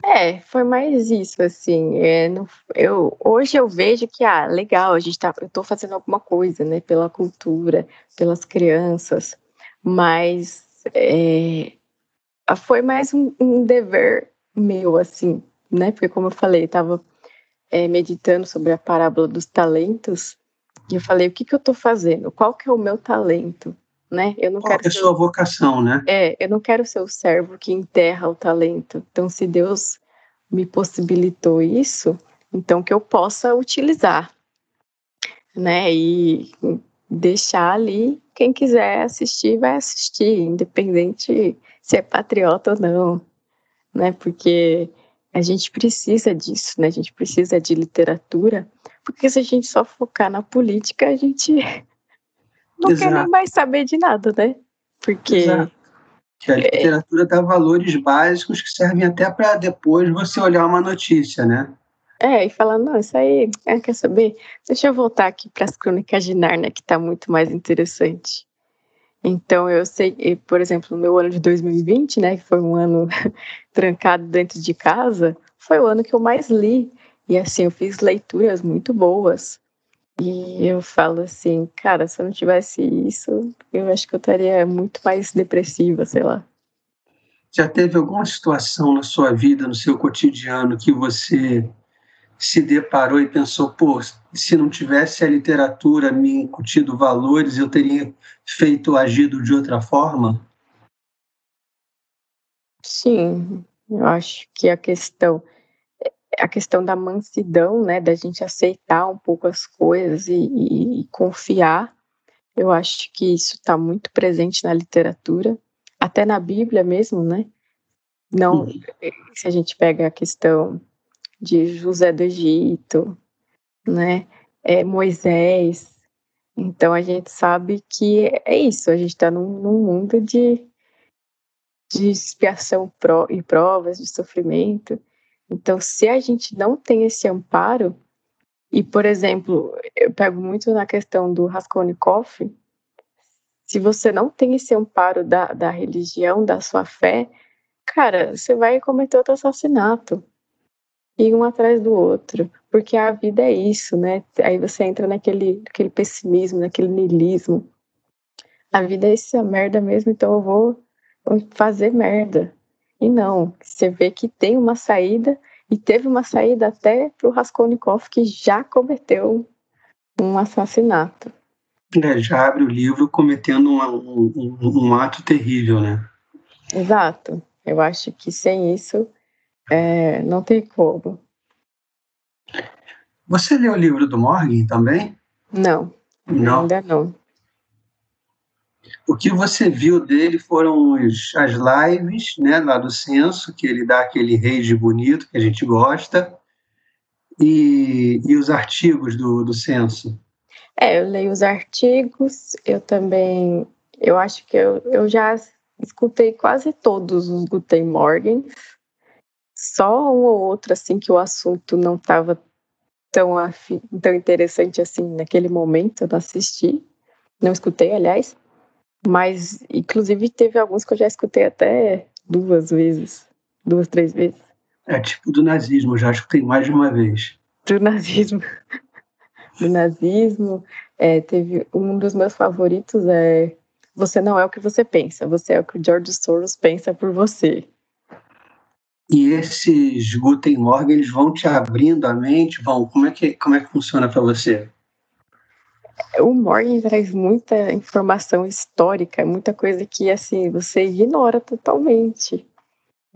É, foi mais isso, assim. É, no, eu, hoje eu vejo que, ah, legal, a gente tá, eu tô fazendo alguma coisa, né, pela cultura, pelas crianças, mas é, foi mais um, um, dever meu, assim, né, porque como eu falei, estava é, meditando sobre a parábola dos talentos, e eu falei, o que que eu tô fazendo? Qual que é o meu talento? Né? Eu não Qual quero é a sua vocação, né? É, eu não quero ser o servo que enterra o talento. Então, se Deus me possibilitou isso, então que eu possa utilizar, né? E deixar ali quem quiser assistir vai assistir, independente se é patriota ou não, né? Porque a gente precisa disso, né? A gente precisa de literatura, porque se a gente só focar na política, a gente <laughs> não Exato. quer nem mais saber de nada, né? Porque Exato. Que a literatura dá valores básicos que servem até para depois você olhar uma notícia, né? É, e falar, não, isso aí, é, quer saber? Deixa eu voltar aqui para as crônicas de Narnia, que está muito mais interessante. Então, eu sei, por exemplo, no meu ano de 2020, né, que foi um ano <laughs> trancado dentro de casa, foi o ano que eu mais li. E assim, eu fiz leituras muito boas. E eu falo assim, cara, se eu não tivesse isso, eu acho que eu estaria muito mais depressiva, sei lá. Já teve alguma situação na sua vida, no seu cotidiano, que você se deparou e pensou, pô, se não tivesse a literatura me incutido valores, eu teria feito, agido de outra forma? Sim, eu acho que a questão a questão da mansidão, né, da gente aceitar um pouco as coisas e, e, e confiar, eu acho que isso está muito presente na literatura, até na Bíblia mesmo, né? Não, uhum. se a gente pega a questão de José do Egito, né, é Moisés, então a gente sabe que é isso, a gente está num, num mundo de, de expiação pro, e provas, de sofrimento, então, se a gente não tem esse amparo, e, por exemplo, eu pego muito na questão do Raskolnikov, se você não tem esse amparo da, da religião, da sua fé, cara, você vai cometer outro assassinato. E um atrás do outro. Porque a vida é isso, né? Aí você entra naquele, naquele pessimismo, naquele niilismo. A vida é essa merda mesmo, então eu vou, vou fazer merda. E não, você vê que tem uma saída, e teve uma saída até para o Raskolnikov, que já cometeu um assassinato. É, já abre o livro cometendo um, um, um, ato terrível, né? Exato. Eu acho que sem isso é, não tem como. Você leu o livro do Morgan também? Não, não. ainda não. O que você viu dele foram os, as lives, né, lá do censo, que ele dá aquele rage bonito que a gente gosta, e, e os artigos do, do censo. É, eu leio os artigos, eu também, eu acho que eu, eu já escutei quase todos os Guten Morgens, só um ou outro, assim, que o assunto não estava tão, tão interessante assim naquele momento, eu não assisti, não escutei, aliás, mas, inclusive, teve alguns que eu já escutei até duas vezes, duas, três vezes. É tipo do nazismo, já escutei mais de uma vez. Do nazismo. <laughs> do nazismo. É, teve um dos meus favoritos é Você não é o que você pensa, você é o que o George Soros pensa por você. E esses Guten Morgen, eles vão te abrindo a mente, vão, como é que, como é que funciona para você? o Morgan traz muita informação histórica, muita coisa que assim você ignora totalmente.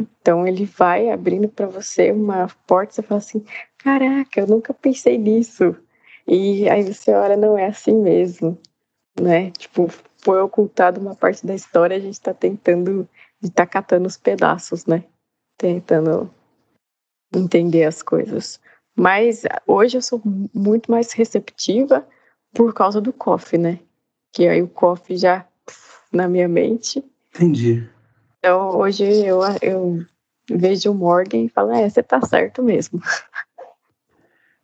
Então ele vai abrindo para você uma porta, você fala assim: "Caraca, eu nunca pensei nisso". E aí você olha, não é assim mesmo, né? Tipo, foi ocultado uma parte da história, a gente está tentando, está catando os pedaços, né? Tentando entender as coisas. Mas hoje eu sou muito mais receptiva por causa do coffee, né? Que aí o coffee já na minha mente. Entendi. Então hoje eu, eu vejo o Morgan e falo, é, você tá certo mesmo.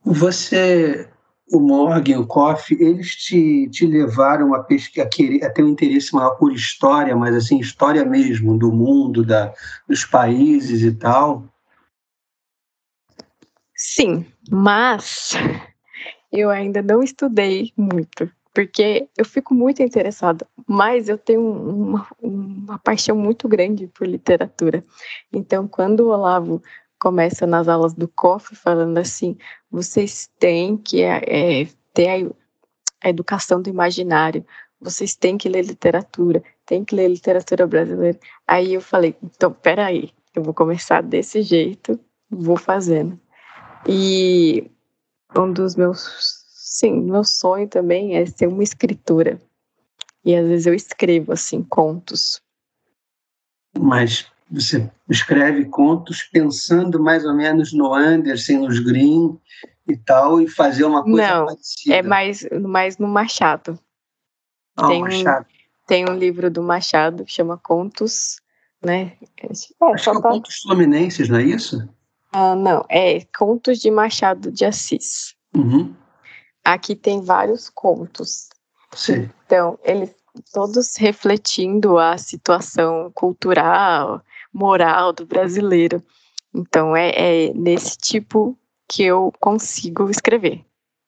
Você, o Morgan, o Coffee, eles te, te levaram a, a, querer, a ter um interesse maior por história, mas assim, história mesmo, do mundo, da, dos países e tal? Sim, mas <laughs> eu ainda não estudei muito, porque eu fico muito interessada, mas eu tenho uma, uma paixão muito grande por literatura. Então, quando o Olavo começa nas aulas do COF falando assim, vocês têm que é, ter a, a educação do imaginário, vocês têm que ler literatura, têm que ler literatura brasileira. Aí eu falei, então, peraí, eu vou começar desse jeito, vou fazendo. E um dos meus, sim, meu sonho também é ser uma escritora. E às vezes eu escrevo assim contos. Mas você escreve contos pensando mais ou menos no Anderson, nos Green e tal, e fazer uma coisa Não, parecida. é mais, mais no Machado. Ah, tem, Machado. Um, tem um livro do Machado que chama Contos, né? É, Acho que é Contos Fluminenses, não é isso? Ah, não, é Contos de Machado de Assis. Uhum. Aqui tem vários contos. Sim. Então, eles todos refletindo a situação cultural, moral do brasileiro. Então, é, é nesse tipo que eu consigo escrever.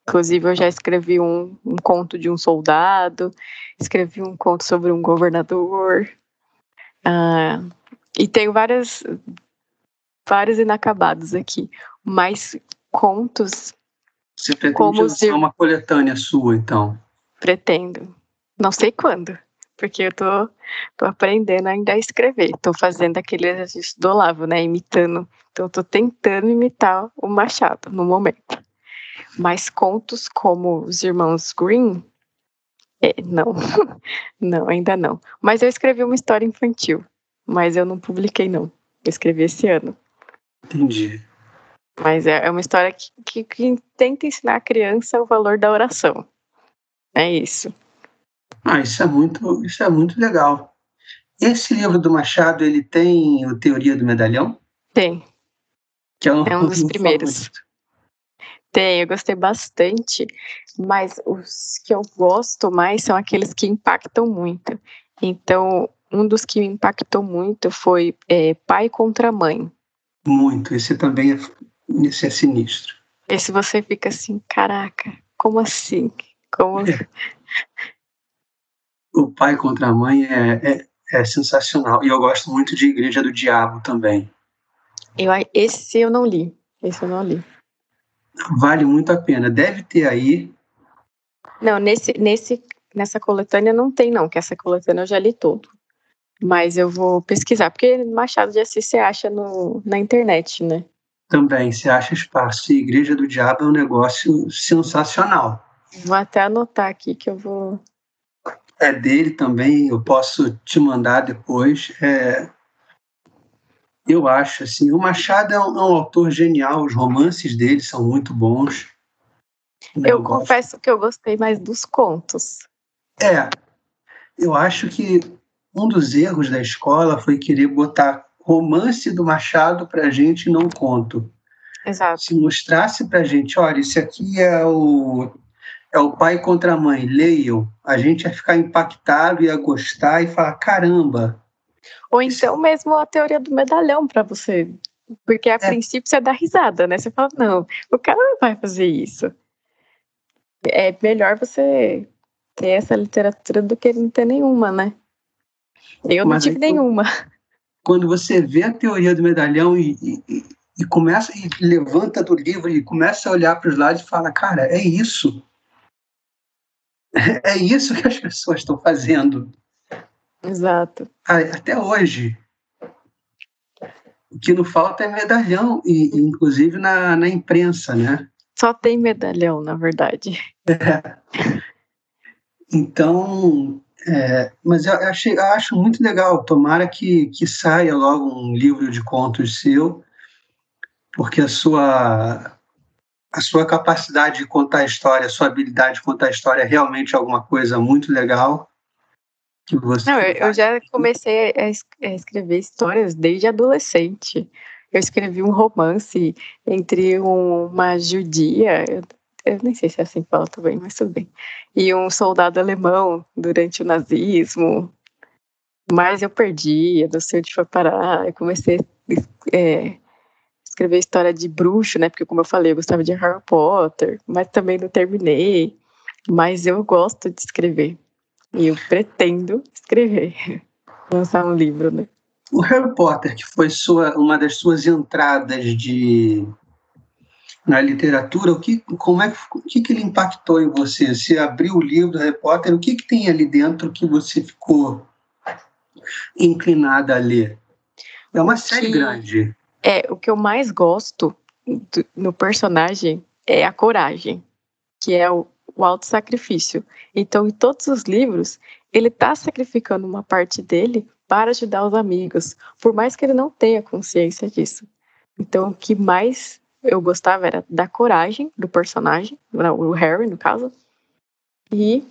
Inclusive, eu já escrevi um, um conto de um soldado, escrevi um conto sobre um governador. Ah, e tenho várias, vários inacabados aqui, mas contos. Você pretende como lançar uma coletânea sua, então? Pretendo. Não sei quando, porque eu tô, tô aprendendo ainda a escrever. Tô fazendo aquele exercício do Olavo, né? Imitando. Então, tô tentando imitar o Machado no momento. Mas contos como os Irmãos Green, é, não. <laughs> não, ainda não. Mas eu escrevi uma história infantil, mas eu não publiquei, não. Eu escrevi esse ano. Entendi. Mas é, é uma história que, que, que, tenta ensinar a criança o valor da oração. É isso. Ah, isso é muito, isso é muito legal. Esse livro do Machado, ele tem a Teoria do Medalhão? Tem. Que é um, é um dos primeiros. Favorito. Tem, eu gostei bastante, mas os que eu gosto mais são aqueles que impactam muito. Então, um dos que me impactou muito foi é, Pai contra Mãe. Muito. Esse também é, esse é sinistro. Esse você fica assim, caraca, como assim? Como... É. O pai contra a mãe é, é, é, sensacional. E eu gosto muito de Igreja do Diabo também. Eu, esse eu não li. Esse eu não li. Vale muito a pena. Deve ter aí. Não, nesse, nesse, nessa coletânea não tem, não, que essa coletânea eu já li todo. Mas eu vou pesquisar, porque Machado de Assis você acha no, na internet, né? Também, você acha espaço. E Igreja do Diabo é um negócio sensacional. Vou até anotar aqui que eu vou. É dele também, eu posso te mandar depois. É, eu acho assim, o Machado é um, é um, autor genial, os romances dele são muito bons. Né, eu, eu confesso que eu gostei mais dos contos. É, eu acho que um dos erros da escola foi querer botar romance do Machado para a gente não conto. Exato. Se mostrasse para a gente, olha, isso aqui é o é o pai contra a mãe, leiam, a gente ia ficar impactado, ia gostar e falar, caramba. Ou então mesmo a teoria do medalhão para você, porque a é. princípio você dá risada, né? Você fala, não, o cara não vai fazer isso. É melhor você ter essa literatura do que não ter nenhuma, né? Eu Mas não tive aí, nenhuma. Quando você vê a teoria do medalhão e, e, e começa e levanta do livro e começa a olhar para os lados e fala, cara, é isso. É isso que as pessoas estão fazendo. Exato. Até hoje. O que não falta é medalhão, e, inclusive na, na imprensa, né? Só tem medalhão, na verdade. É. Então, é, mas eu, achei, eu acho muito legal. Tomara que, que saia logo um livro de contos seu, porque a sua a sua capacidade de contar a história, a sua habilidade de contar a história é realmente alguma coisa muito legal. Que você Não, eu, já comecei a escrever histórias desde adolescente. Eu escrevi um romance entre uma judia, eu, eu nem sei se é assim que fala também, mas tudo bem, e um soldado alemão durante o nazismo. Mas eu perdi, eu não sei onde foi parar. Eu comecei é, escrever história de bruxo, né? Porque, como eu falei, eu gostava de Harry Potter, mas também não terminei. Mas eu gosto de escrever. E eu pretendo escrever, <laughs> lançar um livro, né? O Harry Potter, que foi sua, uma das suas entradas de na literatura, o que, como é, o que, que ele impactou em você? Você abriu o livro do Harry Potter, o que, que tem ali dentro que você ficou inclinada a ler? É uma série que, grande. É, o que eu mais gosto do, no personagem é a coragem, que é o, o auto-sacrifício. Então, em todos os livros, ele está sacrificando uma parte dele para ajudar os amigos, por mais que ele não tenha consciência disso. Então, o que mais eu gostava era da coragem do personagem, o Harry, no caso, e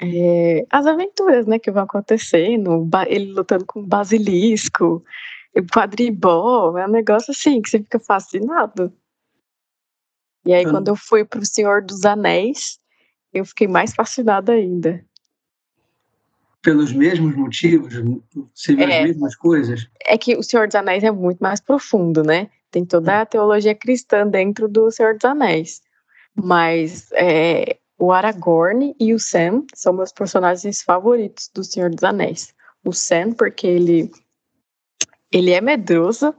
é, as aventuras, né, que vão acontecendo, ele lutando com o basilisco, quadribol, é um negócio assim que você fica fascinado. E aí, hum. quando eu fui pro Senhor dos Anéis, eu fiquei mais fascinada ainda. Pelos mesmos motivos? Você viu é, as mesmas coisas? É que o Senhor dos Anéis é muito mais profundo, né? Tem toda a teologia cristã dentro do Senhor dos Anéis. Mas é, o Aragorn e o Sam são meus personagens favoritos do Senhor dos Anéis. O Sam, porque ele ele é medroso,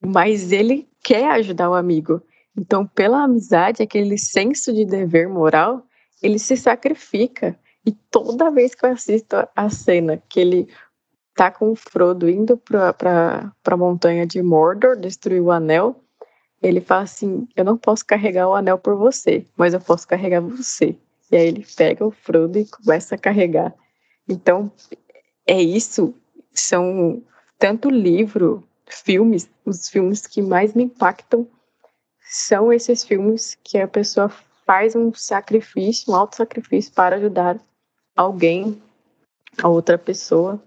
mas ele quer ajudar o amigo. Então, pela amizade, aquele senso de dever moral, ele se sacrifica. E toda vez que eu assisto a cena que ele tá com o Frodo indo para a montanha de Mordor, destruir o anel, ele fala assim: Eu não posso carregar o anel por você, mas eu posso carregar você. E aí ele pega o Frodo e começa a carregar. Então, é isso. São tanto livro, filmes, os filmes que mais me impactam são esses filmes que a pessoa faz um sacrifício, um alto sacrifício para ajudar alguém, a outra pessoa,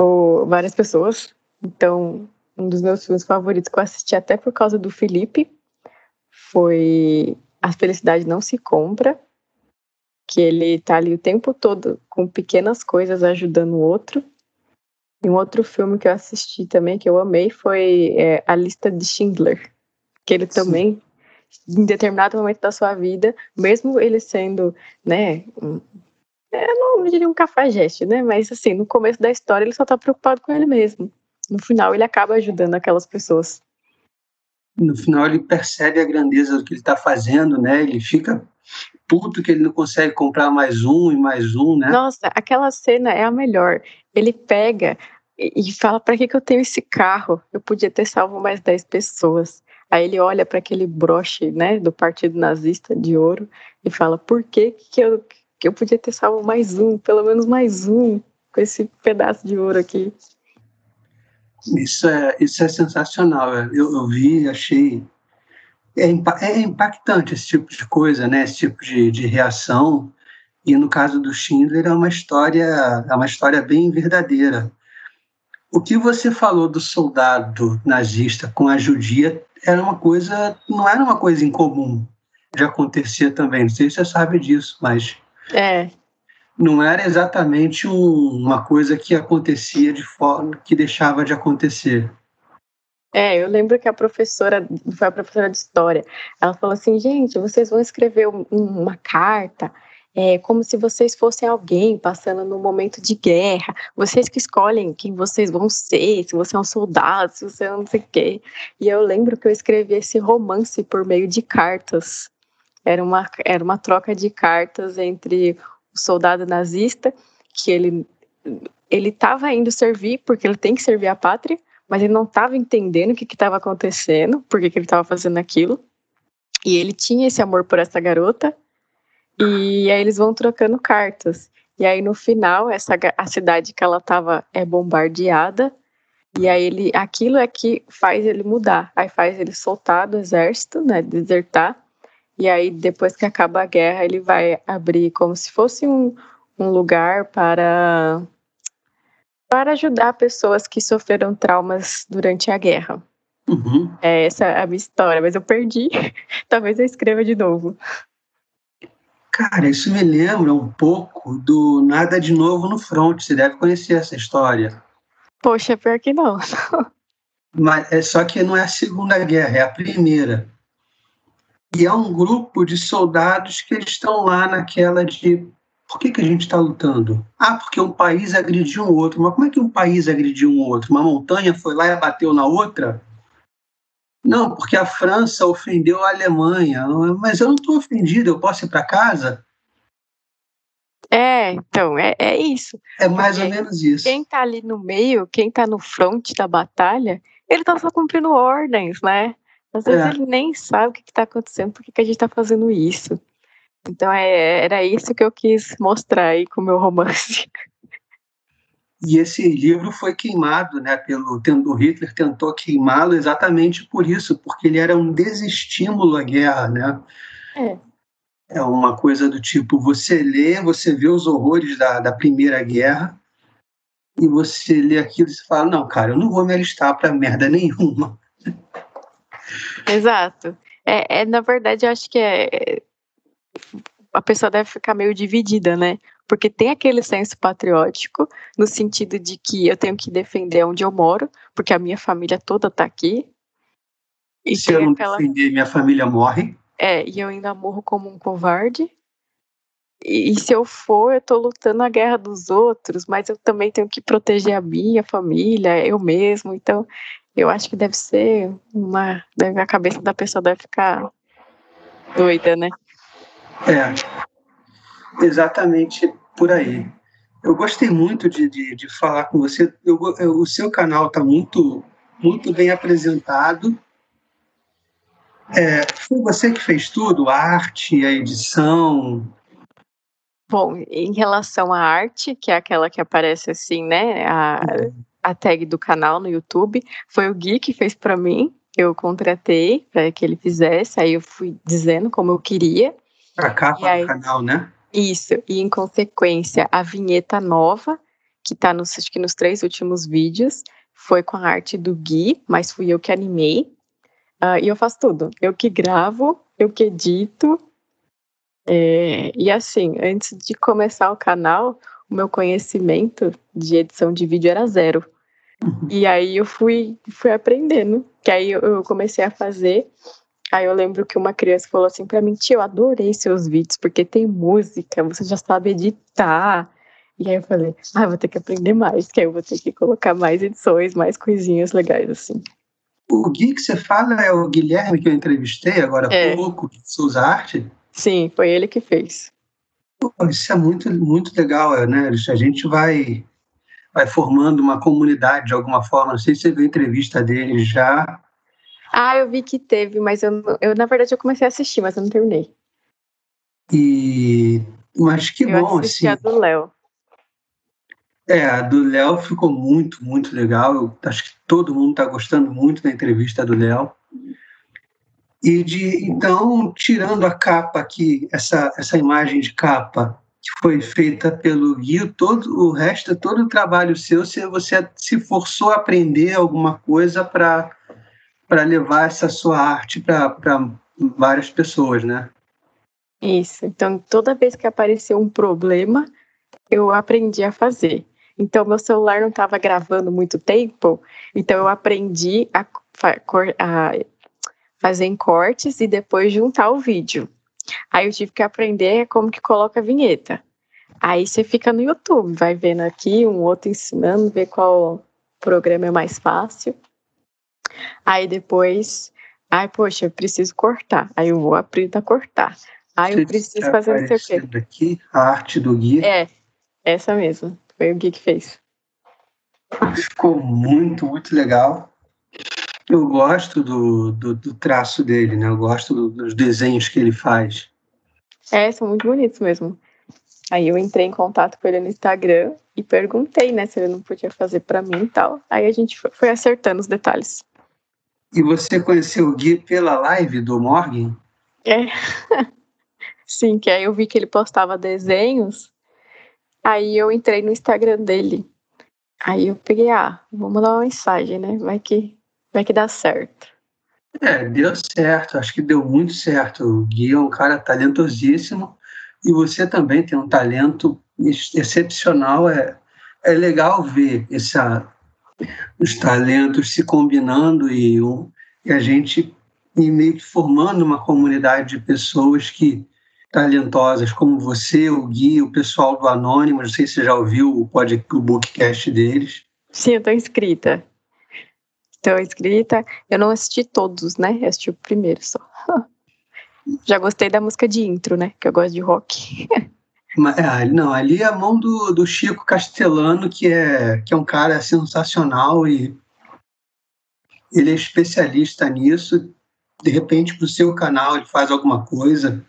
ou várias pessoas. Então, um dos meus filmes favoritos que eu assisti até por causa do Felipe foi A Felicidade Não Se Compra, que ele tá ali o tempo todo com pequenas coisas ajudando o outro e um outro filme que eu assisti também, que eu amei, foi é, A Lista de Schindler. Que ele Sim. também, em determinado momento da sua vida, mesmo ele sendo, né, um, eu não diria um cafajeste, né, mas assim, no começo da história ele só tá preocupado com ele mesmo. No final ele acaba ajudando aquelas pessoas. No final ele percebe a grandeza do que ele está fazendo, né, ele fica puto que ele não consegue comprar mais um e mais um, né? Nossa, aquela cena é a melhor. Ele pega e fala: para que, que eu tenho esse carro? Eu podia ter salvo mais 10 pessoas. Aí ele olha para aquele broche, né, do Partido Nazista de ouro e fala: por que, que eu porque eu podia ter salvo mais um, pelo menos mais um, com esse pedaço de ouro aqui. Isso é, isso é sensacional. Eu, eu vi, achei. É, é impactante esse tipo de coisa, né? Esse tipo de, de reação. E no caso do Schindler é uma história, é uma história bem verdadeira. O que você falou do soldado nazista com a judia era uma coisa, não era uma coisa incomum de acontecer também. Não sei se você sabe disso, mas é. não era exatamente um, uma coisa que acontecia de forma que deixava de acontecer. É, eu lembro que a professora, foi a professora de história, ela falou assim, gente, vocês vão escrever um, uma carta é como se vocês fossem alguém passando num momento de guerra. Vocês que escolhem quem vocês vão ser, se você é um soldado, se você é não sei o quê. E eu lembro que eu escrevi esse romance por meio de cartas. Era uma, era uma troca de cartas entre o soldado nazista, que ele ele estava indo servir porque ele tem que servir a pátria, mas ele não estava entendendo o que estava acontecendo, por que ele estava fazendo aquilo. E ele tinha esse amor por essa garota, e aí eles vão trocando cartas. E aí no final, essa a cidade que ela estava é bombardeada. E aí ele, aquilo é que faz ele mudar. Aí faz ele soltar do exército, né, desertar. E aí depois que acaba a guerra, ele vai abrir como se fosse um, um lugar para para ajudar pessoas que sofreram traumas durante a guerra. Uhum. É essa é a minha história, mas eu perdi. <laughs> Talvez eu escreva de novo. Cara, isso me lembra um pouco do Nada de Novo no Front. Você deve conhecer essa história. Poxa, pior que não. <laughs> Mas é só que não é a Segunda Guerra, é a Primeira. E é um grupo de soldados que eles estão lá naquela de por que, que a gente está lutando? Ah, porque um país agrediu um outro. Mas como é que um país agrediu um outro? Uma montanha foi lá e bateu na outra? Não, porque a França ofendeu a Alemanha. Mas eu não estou ofendido, eu posso ir para casa? É, então, é, é isso. É mais porque ou menos isso. Quem está ali no meio, quem está no front da batalha, ele está só cumprindo ordens, né? Às vezes é. ele nem sabe o que está acontecendo, por que a gente está fazendo isso. Então é, era isso que eu quis mostrar aí com o meu romance. E esse livro foi queimado, né, pelo o Hitler tentou queimá-lo exatamente por isso, porque ele era um desestímulo à guerra, né? É. É uma coisa do tipo, você lê, você vê os horrores da, da Primeira Guerra, e você lê aquilo e você fala, não, cara, eu não vou me alistar para merda nenhuma. Exato. É, é, na verdade, eu acho que é, a pessoa deve ficar meio dividida, né? porque tem aquele senso patriótico, no sentido de que eu tenho que defender onde eu moro, porque a minha família toda está aqui. E se eu não aquela... defender, minha família morre. É, e eu ainda morro como um covarde. E, e se eu for, eu estou lutando a guerra dos outros, mas eu também tenho que proteger a minha família, eu mesmo. Então, eu acho que deve ser uma. A cabeça da pessoa deve ficar doida, né? É, exatamente por aí. Eu gostei muito de, de, de falar com você. Eu, eu, o seu canal está muito, muito bem apresentado. É, foi você que fez tudo? A arte, a edição? Bom, em relação à arte, que é aquela que aparece assim, né? A, a tag do canal no YouTube, foi o Gui que fez para mim. Eu contratei para que ele fizesse, aí eu fui dizendo como eu queria. A capa aí, do canal, né? Isso, e em consequência, a vinheta nova, que está nos, acho que nos três últimos vídeos, foi com a arte do Gui, mas fui eu que animei. Uh, e eu faço tudo. Eu que gravo, eu que edito. É, e assim, antes de começar o canal, o meu conhecimento de edição de vídeo era zero. Uhum. E aí eu fui, fui aprendendo. Que aí eu comecei a fazer Aí eu lembro que uma criança falou assim para mim, tio, eu adorei seus vídeos, porque tem música, você já sabe editar. E aí eu falei, ah, vou ter que aprender mais, que aí eu vou ter que colocar mais edições, mais coisinhas legais assim. O Gui que você fala é o Guilherme que eu entrevistei agora há é. pouco, que usa arte? Sim, foi ele que fez. Pô, isso é muito, muito legal, né? A gente vai, vai formando uma comunidade de alguma forma. Não sei se você viu a entrevista dele já, ah, eu vi que teve, mas eu, eu na verdade eu comecei a assistir, mas eu não terminei. E Mas que eu bom, assisti assim. a do Léo. É, a do Léo ficou muito, muito legal. Eu acho que todo mundo está gostando muito da entrevista do Léo. E de então, tirando a capa aqui, essa, essa imagem de capa que foi feita pelo Gui, todo o resto, todo o trabalho seu, se você se forçou a aprender alguma coisa para para levar essa sua arte para várias pessoas, né? Isso. Então, toda vez que apareceu um problema, eu aprendi a fazer. Então, meu celular não estava gravando muito tempo, então eu aprendi a, a fazer cortes e depois juntar o vídeo. Aí eu tive que aprender como que coloca a vinheta. Aí você fica no YouTube, vai vendo aqui, um outro ensinando, ver qual programa é mais fácil. Aí depois, ai, poxa, eu preciso cortar. Aí eu vou aprender a cortar. Aí eu preciso fazer não sei o quê. Aqui, a arte do Gui. É, essa mesmo. Foi o Gui que fez. Ficou muito, muito legal. Eu gosto do, do, do traço dele, né? Eu gosto do, dos desenhos que ele faz. É, são muito bonitos mesmo. Aí eu entrei em contato com ele no Instagram e perguntei, né, se ele não podia fazer para mim e tal. Aí a gente foi acertando os detalhes. E você conheceu o Gui pela live do Morgan? É. <laughs> Sim, que aí eu vi que ele postava desenhos. Aí eu entrei no Instagram dele. Aí eu peguei, ah, vou mandar uma mensagem, né? Vai que vai que dá certo. É, deu certo, acho que deu muito certo. O Gui é um cara talentosíssimo e você também tem um talento excepcional. É, é legal ver essa, os talentos se combinando e, um, e a gente e meio que formando uma comunidade de pessoas que talentosas como você, o Gui, o pessoal do Anônimo. Não sei se você já ouviu o, pod, o bookcast deles. Sim, eu estou inscrita. Estou inscrita. Eu não assisti todos, né? Eu assisti o primeiro só. <laughs> Já gostei da música de intro, né? Que eu gosto de rock. <laughs> É, não, ali é a mão do, do Chico Castellano, que é, que é um cara sensacional e ele é especialista nisso. De repente, para o seu canal, ele faz alguma coisa,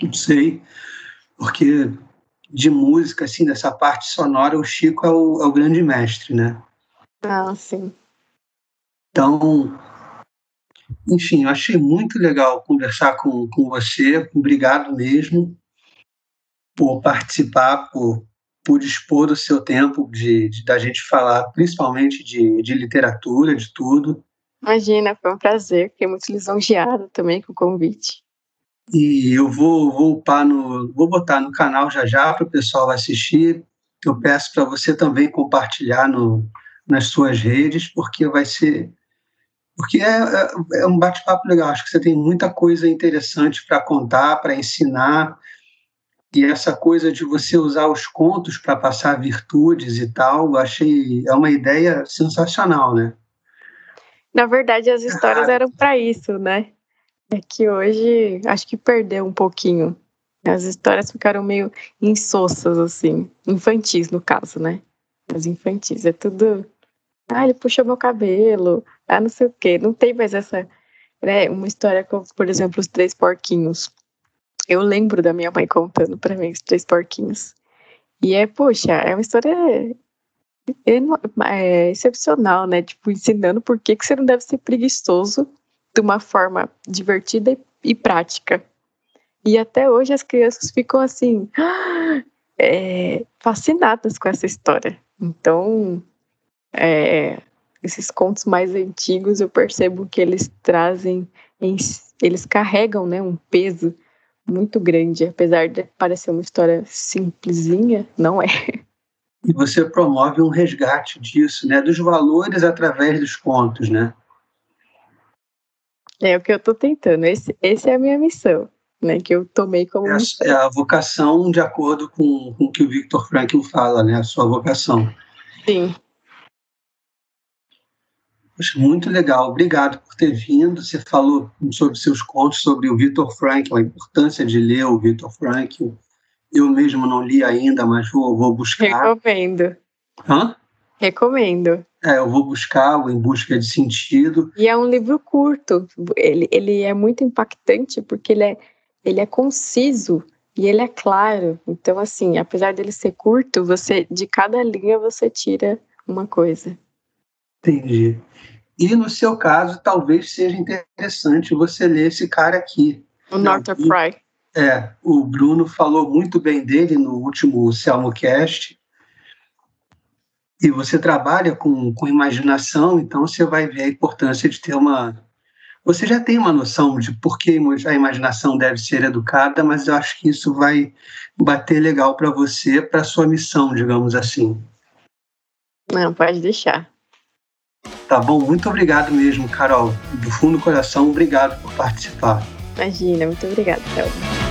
não sei, porque de música, assim, dessa parte sonora, o Chico é o, é o grande mestre, né? Ah, sim. Então, enfim, eu achei muito legal conversar com, com você. Obrigado mesmo por participar, por, por dispor do seu tempo de, de da gente falar, principalmente de, de literatura, de tudo. Imagina, foi um prazer. Fiquei muito lisonjeada também com o convite. E eu vou, vou upar no, vou botar no canal já já para o pessoal assistir. Eu peço para você também compartilhar no, nas suas redes, porque vai ser porque é, é, é um bate-papo legal. Acho que você tem muita coisa interessante para contar, para ensinar. E essa coisa de você usar os contos para passar virtudes e tal, achei é uma ideia sensacional, né? Na verdade, as histórias ah, eram para isso, né? É que hoje acho que perdeu um pouquinho. As histórias ficaram meio insossas, assim, infantis no caso, né? As infantis, é tudo. Ah, ele puxou meu cabelo, ah, não sei o quê. Não tem mais essa, né, uma história como, por exemplo, os três porquinhos. Eu lembro da minha mãe contando para mim os três porquinhos. E é, poxa, é uma história é, excepcional, né? Tipo, ensinando por que, que você não deve ser preguiçoso de uma forma divertida e, e prática. E até hoje as crianças ficam assim, <gasps> é, fascinadas com essa história. Então, é, esses contos mais antigos, eu percebo que eles trazem, eles carregam né, um peso muito grande, apesar de parecer uma história simplesinha, não é. E você promove um resgate disso, né, dos valores através dos contos, né? É o que eu estou tentando. Esse, esse é a minha missão, né? Que eu tomei como é a, é a vocação de acordo com, com o que o Victor Frankl fala, né? A sua vocação. Sim. Poxa, muito legal, obrigado por ter vindo. Você falou sobre seus contos, sobre o Victor Frankl, a importância de ler o Victor Frankl. Eu mesmo não li ainda, mas vou, vou buscar. Recomendo. Hã? Recomendo. É, eu vou buscar o Em Busca de Sentido. E é um livro curto. Ele, ele é muito impactante porque ele é, ele é conciso E ele é claro, então assim, apesar dele ser curto, você de cada linha você tira uma coisa. Entendi. E no seu caso, talvez seja interessante você ler esse cara aqui. O Northrop Frye. É, o Bruno falou muito bem dele no último Cast. E você trabalha com, com imaginação, então você vai ver a importância de ter uma. Você já tem uma noção de por que a imaginação deve ser educada, mas eu acho que isso vai bater legal para você, para sua missão, digamos assim. Não, pode deixar. Tá bom, muito obrigado mesmo, Carol. Do fundo do coração, obrigado por participar. Imagina, muito obrigada, Thelma.